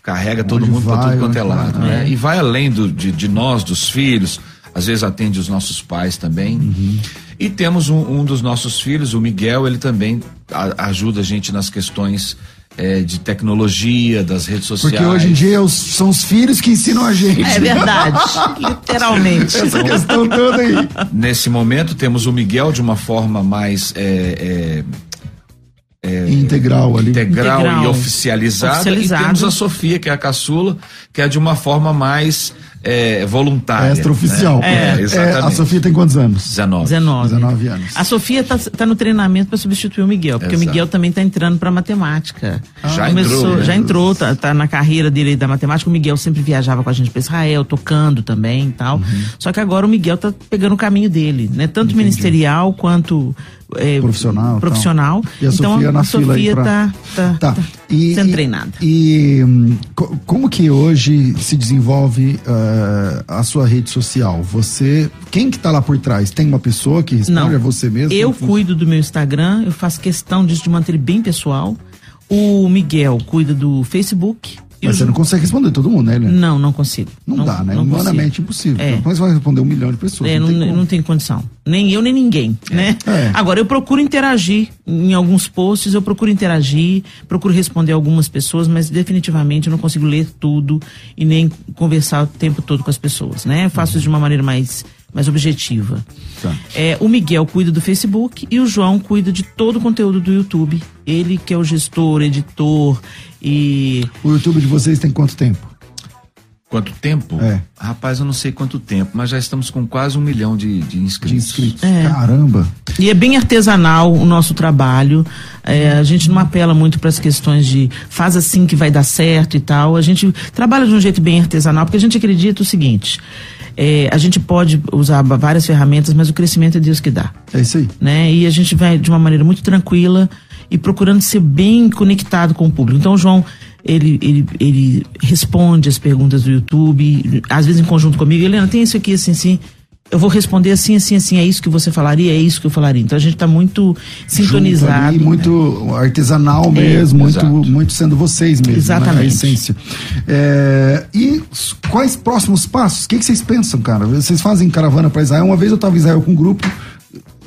carrega todo Onde mundo para vai, tudo quanto é lado, vai. né? E vai além do, de, de nós, dos filhos, às vezes atende os nossos pais também. Uhum. E temos um, um dos nossos filhos, o Miguel, ele também a- ajuda a gente nas questões eh, de tecnologia, das redes sociais. Porque hoje em dia os- são os filhos que ensinam a gente. É verdade. Literalmente. Essa questão toda aí. Nesse momento temos o Miguel de uma forma mais eh, eh, Integral ali. integral, Integral. e oficializada. Oficializado. E temos a Sofia, que é a caçula, que é de uma forma mais é, voluntária. Extraoficial. Né? É, exatamente. a Sofia tem quantos anos? 19. 19. 19 anos. A Sofia tá, tá no treinamento para substituir o Miguel, porque Exato. o Miguel também tá entrando para matemática. Já Começou- entrou, né? Já entrou, tá, tá na carreira dele da matemática. O Miguel sempre viajava com a gente para Israel, tocando também e tal. Uhum. Só que agora o Miguel tá pegando o caminho dele, né? Tanto ministerial quanto é, Profissional, profissional. E a então Sofia na a fila Sofia pra- tá, tá, Tá. tá E, sendo e- treinada. E hum, co- como que hoje se desenvolve eh, a sua rede social? Você, quem que tá lá por trás? Tem uma pessoa que responde? Não. É você mesmo? Eu cuido do meu Instagram, eu faço questão disso de manter ele bem pessoal. O Miguel cuida do Facebook. Mas você não consegue responder todo mundo, né, Helena? Não, não consigo. Não, dá, né? não consigo. Humanamente impossível. É. Você vai responder um milhão de pessoas? É, não, tem não, tem condição. Nem eu, nem ninguém, né? É. Agora, eu procuro interagir em alguns posts, eu procuro interagir, procuro responder algumas pessoas, mas definitivamente eu não consigo ler tudo e nem conversar o tempo todo com as pessoas, né? Eu faço isso de uma maneira mais, mais objetiva. Tá. É, o Miguel cuida do Facebook e o João cuida de todo o conteúdo do YouTube. Ele que é o gestor, editor e O YouTube de vocês tem quanto tempo? Quanto tempo? É. Rapaz, eu não sei quanto tempo, mas já estamos com quase um milhão de, de De inscritos. inscritos. É. Caramba. E é bem artesanal o nosso trabalho. É, a gente não apela muito para as questões de faz assim que vai dar certo e tal. A gente trabalha de um jeito bem artesanal, porque a gente acredita o seguinte: é, a gente pode usar várias ferramentas, mas o crescimento é Deus que dá. É isso aí. Né? E a gente vai de uma maneira muito tranquila e procurando ser bem conectado com o público. Então, o João, ele, ele, ele responde as perguntas do YouTube, às vezes em conjunto comigo. Helena, tem isso aqui, assim, assim. Eu vou responder assim, assim, assim. É isso que você falaria, é isso que eu falaria. Então, a gente está muito sintonizado. Ali, muito artesanal mesmo, muito, exato. muito sendo vocês mesmo, Exatamente. né? a essência. É, e quais próximos passos? O que, que vocês pensam, cara? Vocês fazem caravana para Israel? Uma vez eu estava em Israel com um grupo,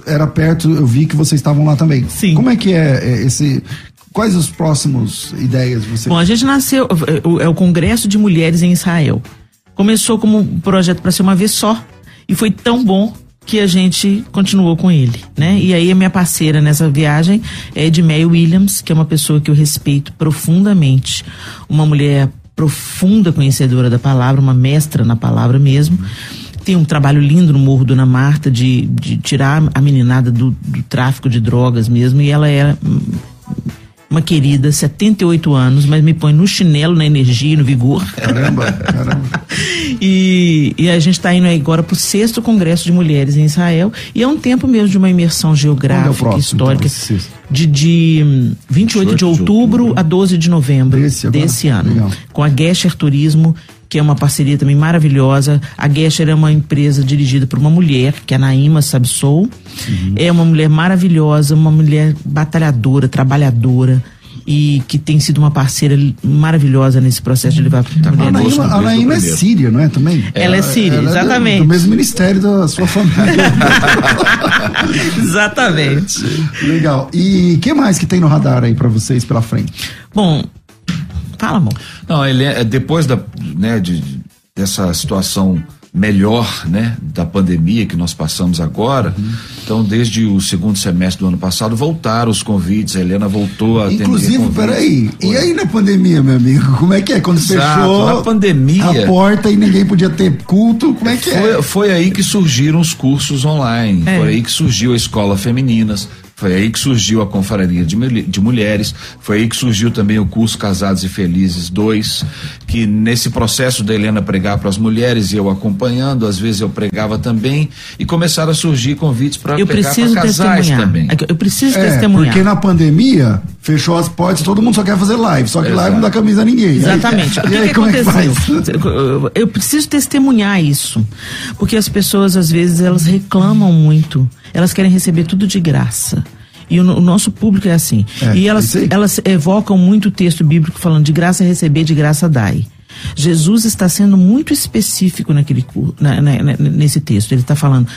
era perto, eu vi que vocês estavam lá também. Sim. Como é que é é, esse... Quais os próximos ideias de vocês? Bom, a gente nasceu, é o- é o Congresso de Mulheres em Israel. Começou como um projeto para ser uma vez só e foi tão bom que a gente continuou com ele, né? E aí a minha parceira nessa viagem é Edmeia Williams, que é uma pessoa que eu respeito profundamente, uma mulher profunda conhecedora da palavra, uma mestra na palavra mesmo. Tem um trabalho lindo no Morro Dona Marta de, de tirar a meninada do, do tráfico de drogas mesmo, e ela é uma querida, 78 anos, mas me põe no chinelo, na energia, no vigor. Caramba, caramba. E, e a gente está indo agora para o sexto Congresso de Mulheres em Israel. E é um tempo mesmo de uma imersão é geográfica, próximo, histórica. então, esse sexto? de, de hum, 28 de 28 de outubro outubro. a 12 de novembro Desse desse ano. Legal. Com a Gesher Turismo, que é uma parceria também maravilhosa. A Gesher é uma empresa dirigida por uma mulher, que é a Naima Sabsou. Uhum. É uma mulher maravilhosa, uma mulher batalhadora, trabalhadora. e que tem sido uma parceira maravilhosa nesse processo de levar tá a Anaíma, a Anaíma é síria, não é também? Ela é síria, ela exatamente. É do, do, mesmo ministério da sua família. exatamente. Legal. E que mais que tem no radar aí para vocês pela frente? Bom, fala, amor. Não, ele é, depois da, né, de, dessa situação melhor, né, da pandemia que nós passamos agora. Uhum. Então, desde o segundo semestre do ano passado, voltaram os convites. A Helena voltou a Inclusive, peraí, e aí na pandemia, meu amigo? Como é que é? Quando Exato, fechou na pandemia, a porta e ninguém podia ter culto, como é que foi, é? Foi aí que surgiram os cursos online. É. Foi aí que surgiu a escola femininas. Foi aí que surgiu a Confraria de, de, Mulheres, foi aí que surgiu também o curso Casados e Felizes 2, que nesse processo da Helena pregar para as mulheres e eu acompanhando, às vezes eu pregava também, e começaram a surgir convites para pregar para casais também. É eu preciso é, testemunhar. Porque na pandemia fechou as portas, todo mundo só quer fazer live, só que Exato. live não dá camisa a ninguém. Exatamente. Aí, o que, aí, que aconteceu? É eu preciso testemunhar isso, porque as pessoas às vezes elas reclamam muito elas querem receber tudo de graça. E o, o nosso público é assim. É, e elas, elas evocam muito o texto bíblico falando de graça receber, de graça dai. Jesus está sendo muito específico naquele, na, na, nesse texto. Ele está falando: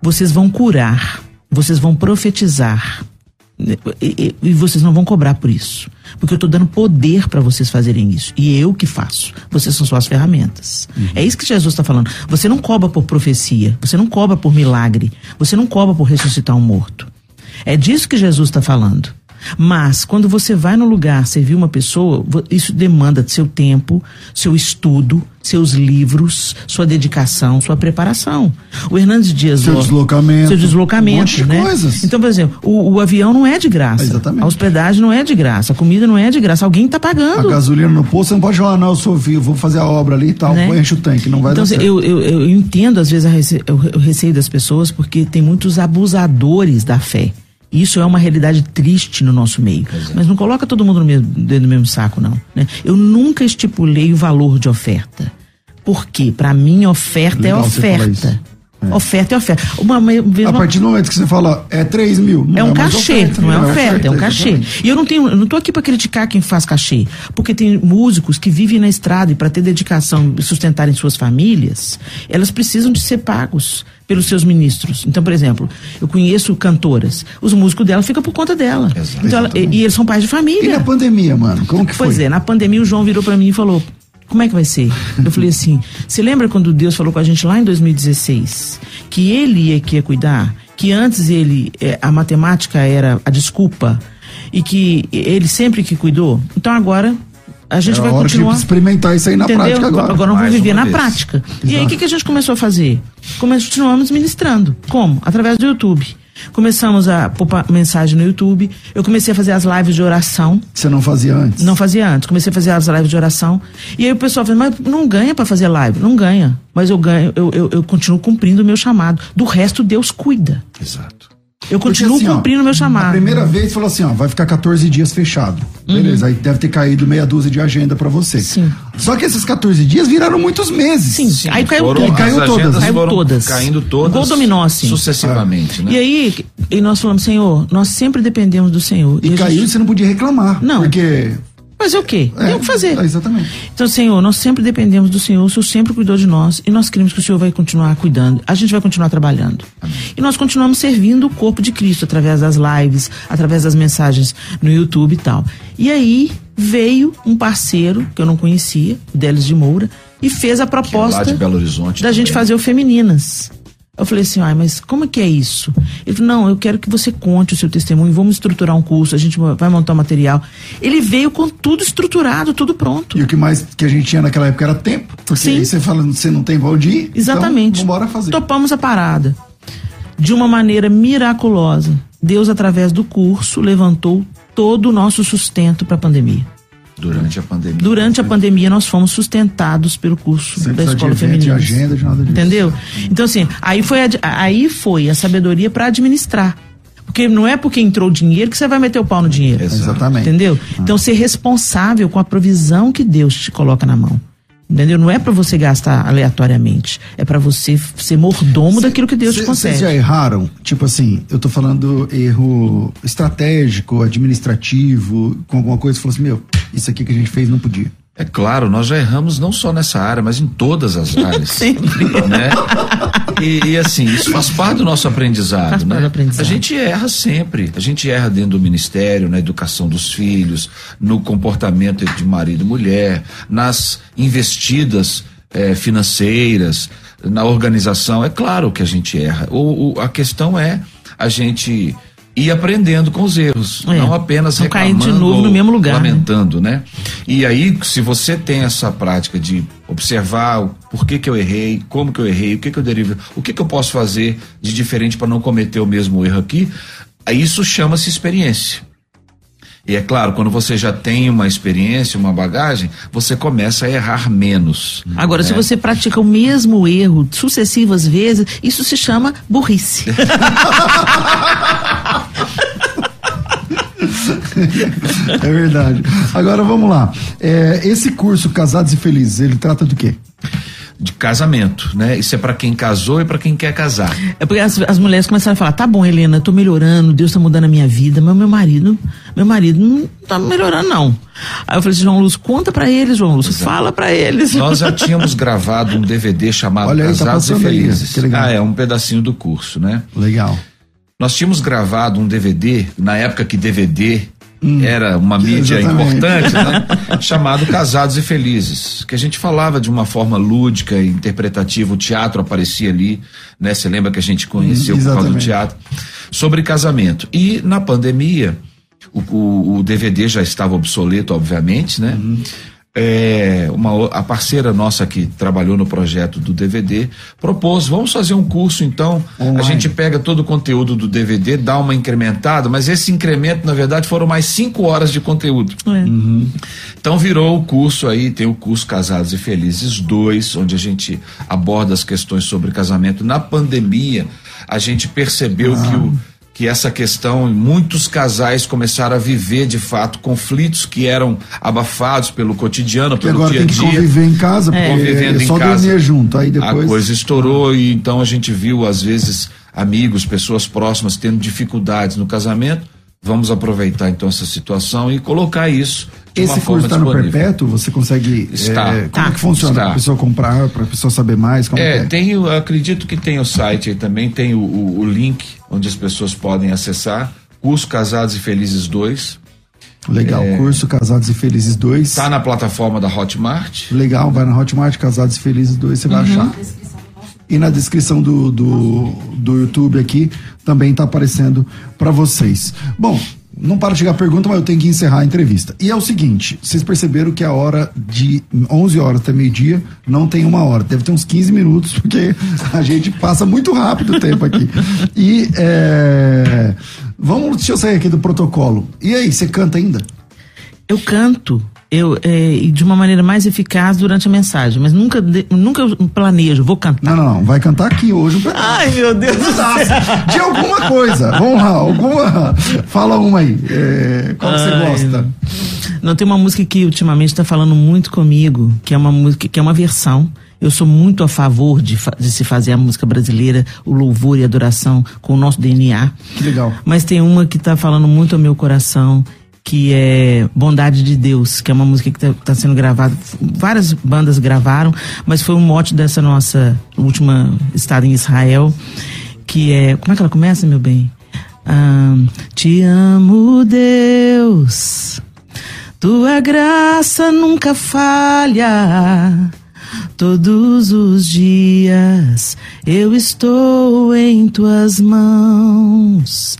vocês vão curar, vocês vão profetizar, e, e, vocês não vão cobrar por isso. Porque eu estou dando poder para vocês fazerem isso. E eu que faço. Vocês são só as ferramentas. Uhum. É isso que Jesus está falando. Você não cobra por profecia. Você não cobra por milagre. Você não cobra por ressuscitar um morto. É disso que Jesus está falando. Mas, quando você vai no lugar servir uma pessoa, isso demanda seu tempo, seu estudo, seus livros, sua dedicação, sua preparação. O Hernandes Dias. Seu deslocamento. Seu deslocamento, um né? Coisas. Então, por exemplo, o, o, avião não é de graça. Exatamente. A hospedagem não é de graça. A comida não é de graça. Alguém está pagando. A gasolina no posto, você não pode falar, não, eu sou vivo, vou fazer a obra ali e tal, né? enche o tanque, não vai então, dar certo. Eu, eu, eu entendo, às vezes, rece... o receio das pessoas, porque tem muitos abusadores da fé. Isso é uma realidade triste no nosso meio. É. Mas não coloca todo mundo no mesmo, dentro do mesmo saco, não. Né? Eu nunca estipulei o valor de oferta. Por quê? Para mim, oferta é Legal é oferta. É. Oferta é oferta. Uma, a partir do momento que você fala é 3 mil. É um é cachê, oferta, não é, é oferta, é um cachê. Exatamente. E eu não tenho, eu não tô aqui para criticar quem faz cachê, porque tem músicos que vivem na estrada e para ter dedicação e sustentarem suas famílias, elas precisam de ser pagos pelos seus ministros. Então, por exemplo, eu conheço cantoras, os músicos dela ficam por conta dela. Então ela, e, e, eles são pais de família. E na pandemia, mano, como que foi? Pois é, na pandemia o João virou para mim e falou: como é que vai ser? Eu falei assim: você lembra quando Deus falou com a gente lá em 2016 que ele ia que ia cuidar? Que antes ele, é, a matemática era a desculpa e que ele sempre que cuidou? Então agora a gente é vai hora continuar. De experimentar isso aí na entendeu? prática agora. Agora vamos viver na vez. prática. Exato. E aí o que, que a gente começou a fazer? Continuamos ministrando. Como? Através do YouTube. Começamos a pôr mensagem no YouTube. Eu comecei a fazer as lives de oração. Você não fazia antes? Não fazia antes. Comecei a fazer as lives de oração. E aí o pessoal falou, mas não ganha para fazer live. Não ganha. Mas eu ganho, eu, eu, eu continuo cumprindo o meu chamado. Do resto, Deus cuida. Exato. Eu continuo Porque, assim, cumprindo o meu chamado. A primeira vez falou assim, ó, vai ficar 14 dias fechado. Uhum. Beleza, aí deve ter caído meia dúzia de agenda para você. Sim. Só que esses 14 dias viraram muitos meses. Sim, Sim. aí caiu foram, Caiu todas. Caiu todas. Caindo todas. Gol dominó, assim. Sucessivamente, é. né? E aí, e nós falamos, Senhor, nós sempre dependemos do Senhor. E, e caiu gente... e você não podia reclamar. Não. Porque Fazer o quê? É, Tem o que fazer. É, exatamente. Então, Senhor, nós sempre dependemos do Senhor, o Senhor sempre cuidou de nós e nós queremos que o Senhor vai continuar cuidando. A gente vai continuar trabalhando. Amém. E nós continuamos servindo o corpo de Cristo através das lives, através das mensagens no YouTube e tal. E aí veio um parceiro que eu não conhecia, o Delis de Moura, e fez a proposta é da também. gente fazer o Femininas. Eu falei assim, ai, mas como é que é isso? Ele falou, não, eu quero que você conte o seu testemunho, vamos estruturar um curso, a gente vai montar um material. Ele veio com tudo estruturado, tudo pronto. E o que mais que a gente tinha naquela época era tempo. Porque Sim. aí você fala, você não tem Valdir. Então Exatamente. Então, vamos fazer. Topamos a parada. De uma maneira miraculosa. Deus, através do curso, levantou todo o nosso sustento para a pandemia. Durante a pandemia. Durante a pandemia, nós fomos sustentados pelo curso Sempre da escola feminina. De agenda, de nada disso. Entendeu? Então, assim, aí foi a, aí foi a sabedoria para administrar. Porque não é porque entrou dinheiro que você vai meter o pau no dinheiro. Exatamente. Entendeu? Ah. Então, ser responsável com a provisão que Deus te coloca na mão. Entendeu? Não é para você gastar aleatoriamente. É para você ser mordomo cê, daquilo que Deus cê, te concede. Vocês já erraram? Tipo assim, eu tô falando erro estratégico, administrativo, com alguma coisa, você falou assim, meu, isso aqui que a gente fez não podia. É claro, nós já erramos não só nessa área, mas em todas as áreas. Sempre. Né? E, e, assim, isso faz parte do nosso aprendizado. Faz né? do aprendizado. A gente erra sempre. A gente erra dentro do ministério, na educação dos filhos, no comportamento de marido e mulher, nas investidas eh, financeiras, na organização. É claro que a gente erra. O, o, a questão é a gente e aprendendo com os erros, é. não apenas não reclamando de novo no mesmo lugar, né? lamentando, né? né? E aí, se você tem essa prática de observar por que que eu errei, como que eu errei, o que que eu derivo, o que que eu posso fazer de diferente para não cometer o mesmo erro aqui, isso chama-se experiência. E é claro, quando você já tem uma experiência, uma bagagem, você começa a errar menos. Agora, né? se você pratica o mesmo erro sucessivas vezes, isso se chama burrice. é verdade. Agora vamos lá. É, esse curso Casados e Felizes, ele trata do quê? de casamento, né? Isso é para quem casou e para quem quer casar. É porque as, as, mulheres começaram a falar: tá bom, Helena, eu tô melhorando, Deus tá mudando a minha vida, mas meu marido, meu marido não tá melhorando, não. Aí eu falei assim, João Lúcio, conta para eles, João Lúcio, Exato. fala para eles. Nós já tínhamos gravado um DVD chamado Olha tá Casados tá e Felizes. Aí, ah, é um pedacinho do curso, né? Legal. Nós tínhamos gravado um DVD, na época que DVD hum, era uma mídia exatamente. importante, né? chamado Casados e Felizes, que a gente falava de uma forma lúdica e interpretativa, o teatro aparecia ali, né? Você lembra que a gente conheceu hum, por causa do teatro, sobre casamento. E na pandemia, o, o, o DVD já estava obsoleto, obviamente, né? Uhum é, uma, a parceira nossa que trabalhou no projeto do DVD propôs, vamos fazer um curso então, Online. a gente pega todo o conteúdo do DVD, dá uma incrementada, mas esse incremento na verdade foram mais cinco horas de conteúdo. É. Uhum. Então virou o curso aí, tem o curso Casados e Felizes 2, onde a gente aborda as questões sobre casamento. Na pandemia, a gente percebeu ah. que o que essa questão, muitos casais começaram a viver de fato conflitos que eram abafados pelo cotidiano, que pelo agora dia a dia. Tem que conviver em casa, é. convivendo é, só em casa. dormir junto, aí depois a coisa estourou e então a gente viu às vezes amigos, pessoas próximas tendo dificuldades no casamento. Vamos aproveitar então essa situação e colocar isso esse curso está no perpétuo? Você consegue. Está. É, como tá. é que funciona? Para a pessoa comprar, para a pessoa saber mais? Como é, é? Tem, acredito que tem o site aí também, tem o, o, o link onde as pessoas podem acessar. Curso Casados e Felizes 2. Legal, é, curso Casados e Felizes 2. Está na plataforma da Hotmart. Legal, vai na Hotmart, Casados e Felizes 2, você vai uhum. achar. E na descrição do, do, do YouTube aqui também está aparecendo para vocês. Bom, não para de chegar a pergunta, mas eu tenho que encerrar a entrevista. E é o seguinte: vocês perceberam que a hora de 11 horas até meio-dia não tem uma hora, deve ter uns 15 minutos, porque a gente passa muito rápido o tempo aqui. E é, vamos, deixa eu sair aqui do protocolo. E aí, você canta ainda? Eu canto eu é, de uma maneira mais eficaz durante a mensagem, mas nunca nunca planejo, vou cantar. Não, não, vai cantar aqui hoje um Ai, meu Deus do céu. De alguma coisa. Vamos lá, alguma. Fala uma aí. É, qual Ai, você gosta? Não, tem uma música que ultimamente está falando muito comigo, que é uma música que é uma versão. Eu sou muito a favor de, de, se fazer a música brasileira, o louvor e a adoração com o nosso DNA. Que legal. Mas tem uma que está falando muito ao meu coração que é Bondade de Deus, que é uma música que está tá sendo gravada. Várias bandas gravaram, mas foi um mote dessa nossa última estada em Israel, que é. Como é que ela começa, meu bem? Te amo, Deus, tua graça nunca falha. Todos os dias eu estou em tuas mãos.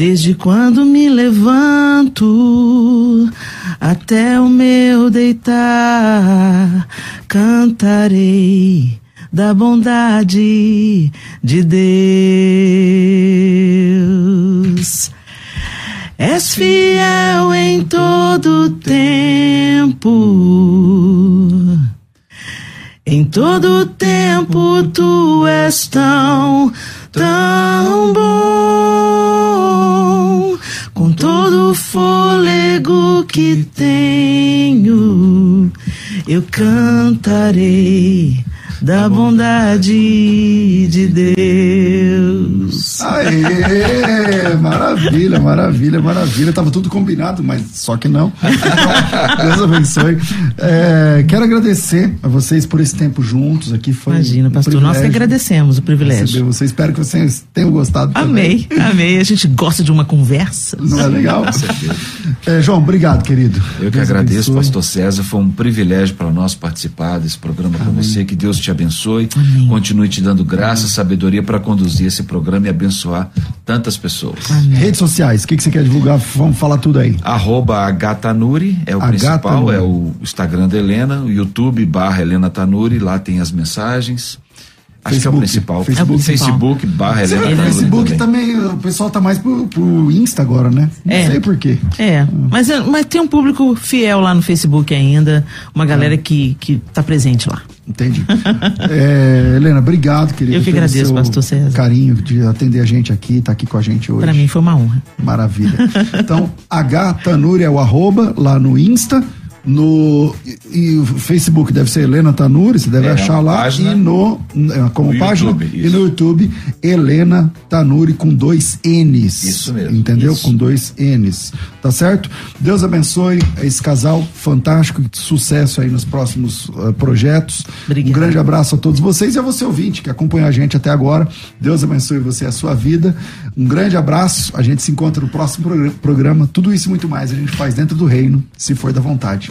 Desde quando me levanto até o meu deitar, cantarei da bondade de Deus. És fiel em todo tempo. Em todo tempo tu és tão, tão bom. Com todo o fôlego que tenho, Eu cantarei da bondade de Deus. Aê, maravilha, maravilha, maravilha. Tava tudo combinado, mas só que não. Deus abençoe. É, quero agradecer a vocês por esse tempo juntos aqui. Foi Imagina, pastor, um nós que agradecemos o privilégio. Você, espero que vocês tenham gostado. Amei, também. amei. A gente gosta de uma conversa. Não é legal? É, João, obrigado, querido. Eu que Deus agradeço, abençoe. pastor César. Foi um privilégio para nós participar desse programa com você. Que Deus te abençoe. Amém. Continue te dando graça, Amém. sabedoria para conduzir esse programa e abençoar tantas pessoas. Amém. Redes sociais, o que, que você quer divulgar? Vamos falar tudo aí. Arroba Agatanuri é o principal, é o Instagram da Helena, o YouTube barra Helena Tanuri, lá tem as mensagens. Acho Facebook, que é o principal. Facebook, Facebook barra Helena. Facebook também, o pessoal tá mais pro, pro Insta agora, né? Não é. sei por quê. É, mas, mas tem um público fiel lá no Facebook ainda, uma galera é. que, que tá presente lá. Entendi. é, Helena, obrigado, querido. Eu que agradeço, pastor César. Carinho de atender a gente aqui, tá aqui com a gente hoje. Para mim foi uma honra. Maravilha. Então, H Tanuri é o arroba lá no Insta. No e, o Facebook deve ser Helena Tanuri, você deve é, achar lá página, e no é, como no página YouTube, e no YouTube Helena Tanuri com dois N's. Isso mesmo. Entendeu? Isso. Com dois N's. Tá certo? Deus abençoe esse casal fantástico, sucesso aí nos próximos uh, projetos. Obrigado. Um grande abraço a todos vocês e a você ouvinte que acompanhou a gente até agora. Deus abençoe você e a sua vida. Um grande abraço. A gente se encontra no próximo programa. Tudo isso e muito mais a gente faz dentro do reino, se for da vontade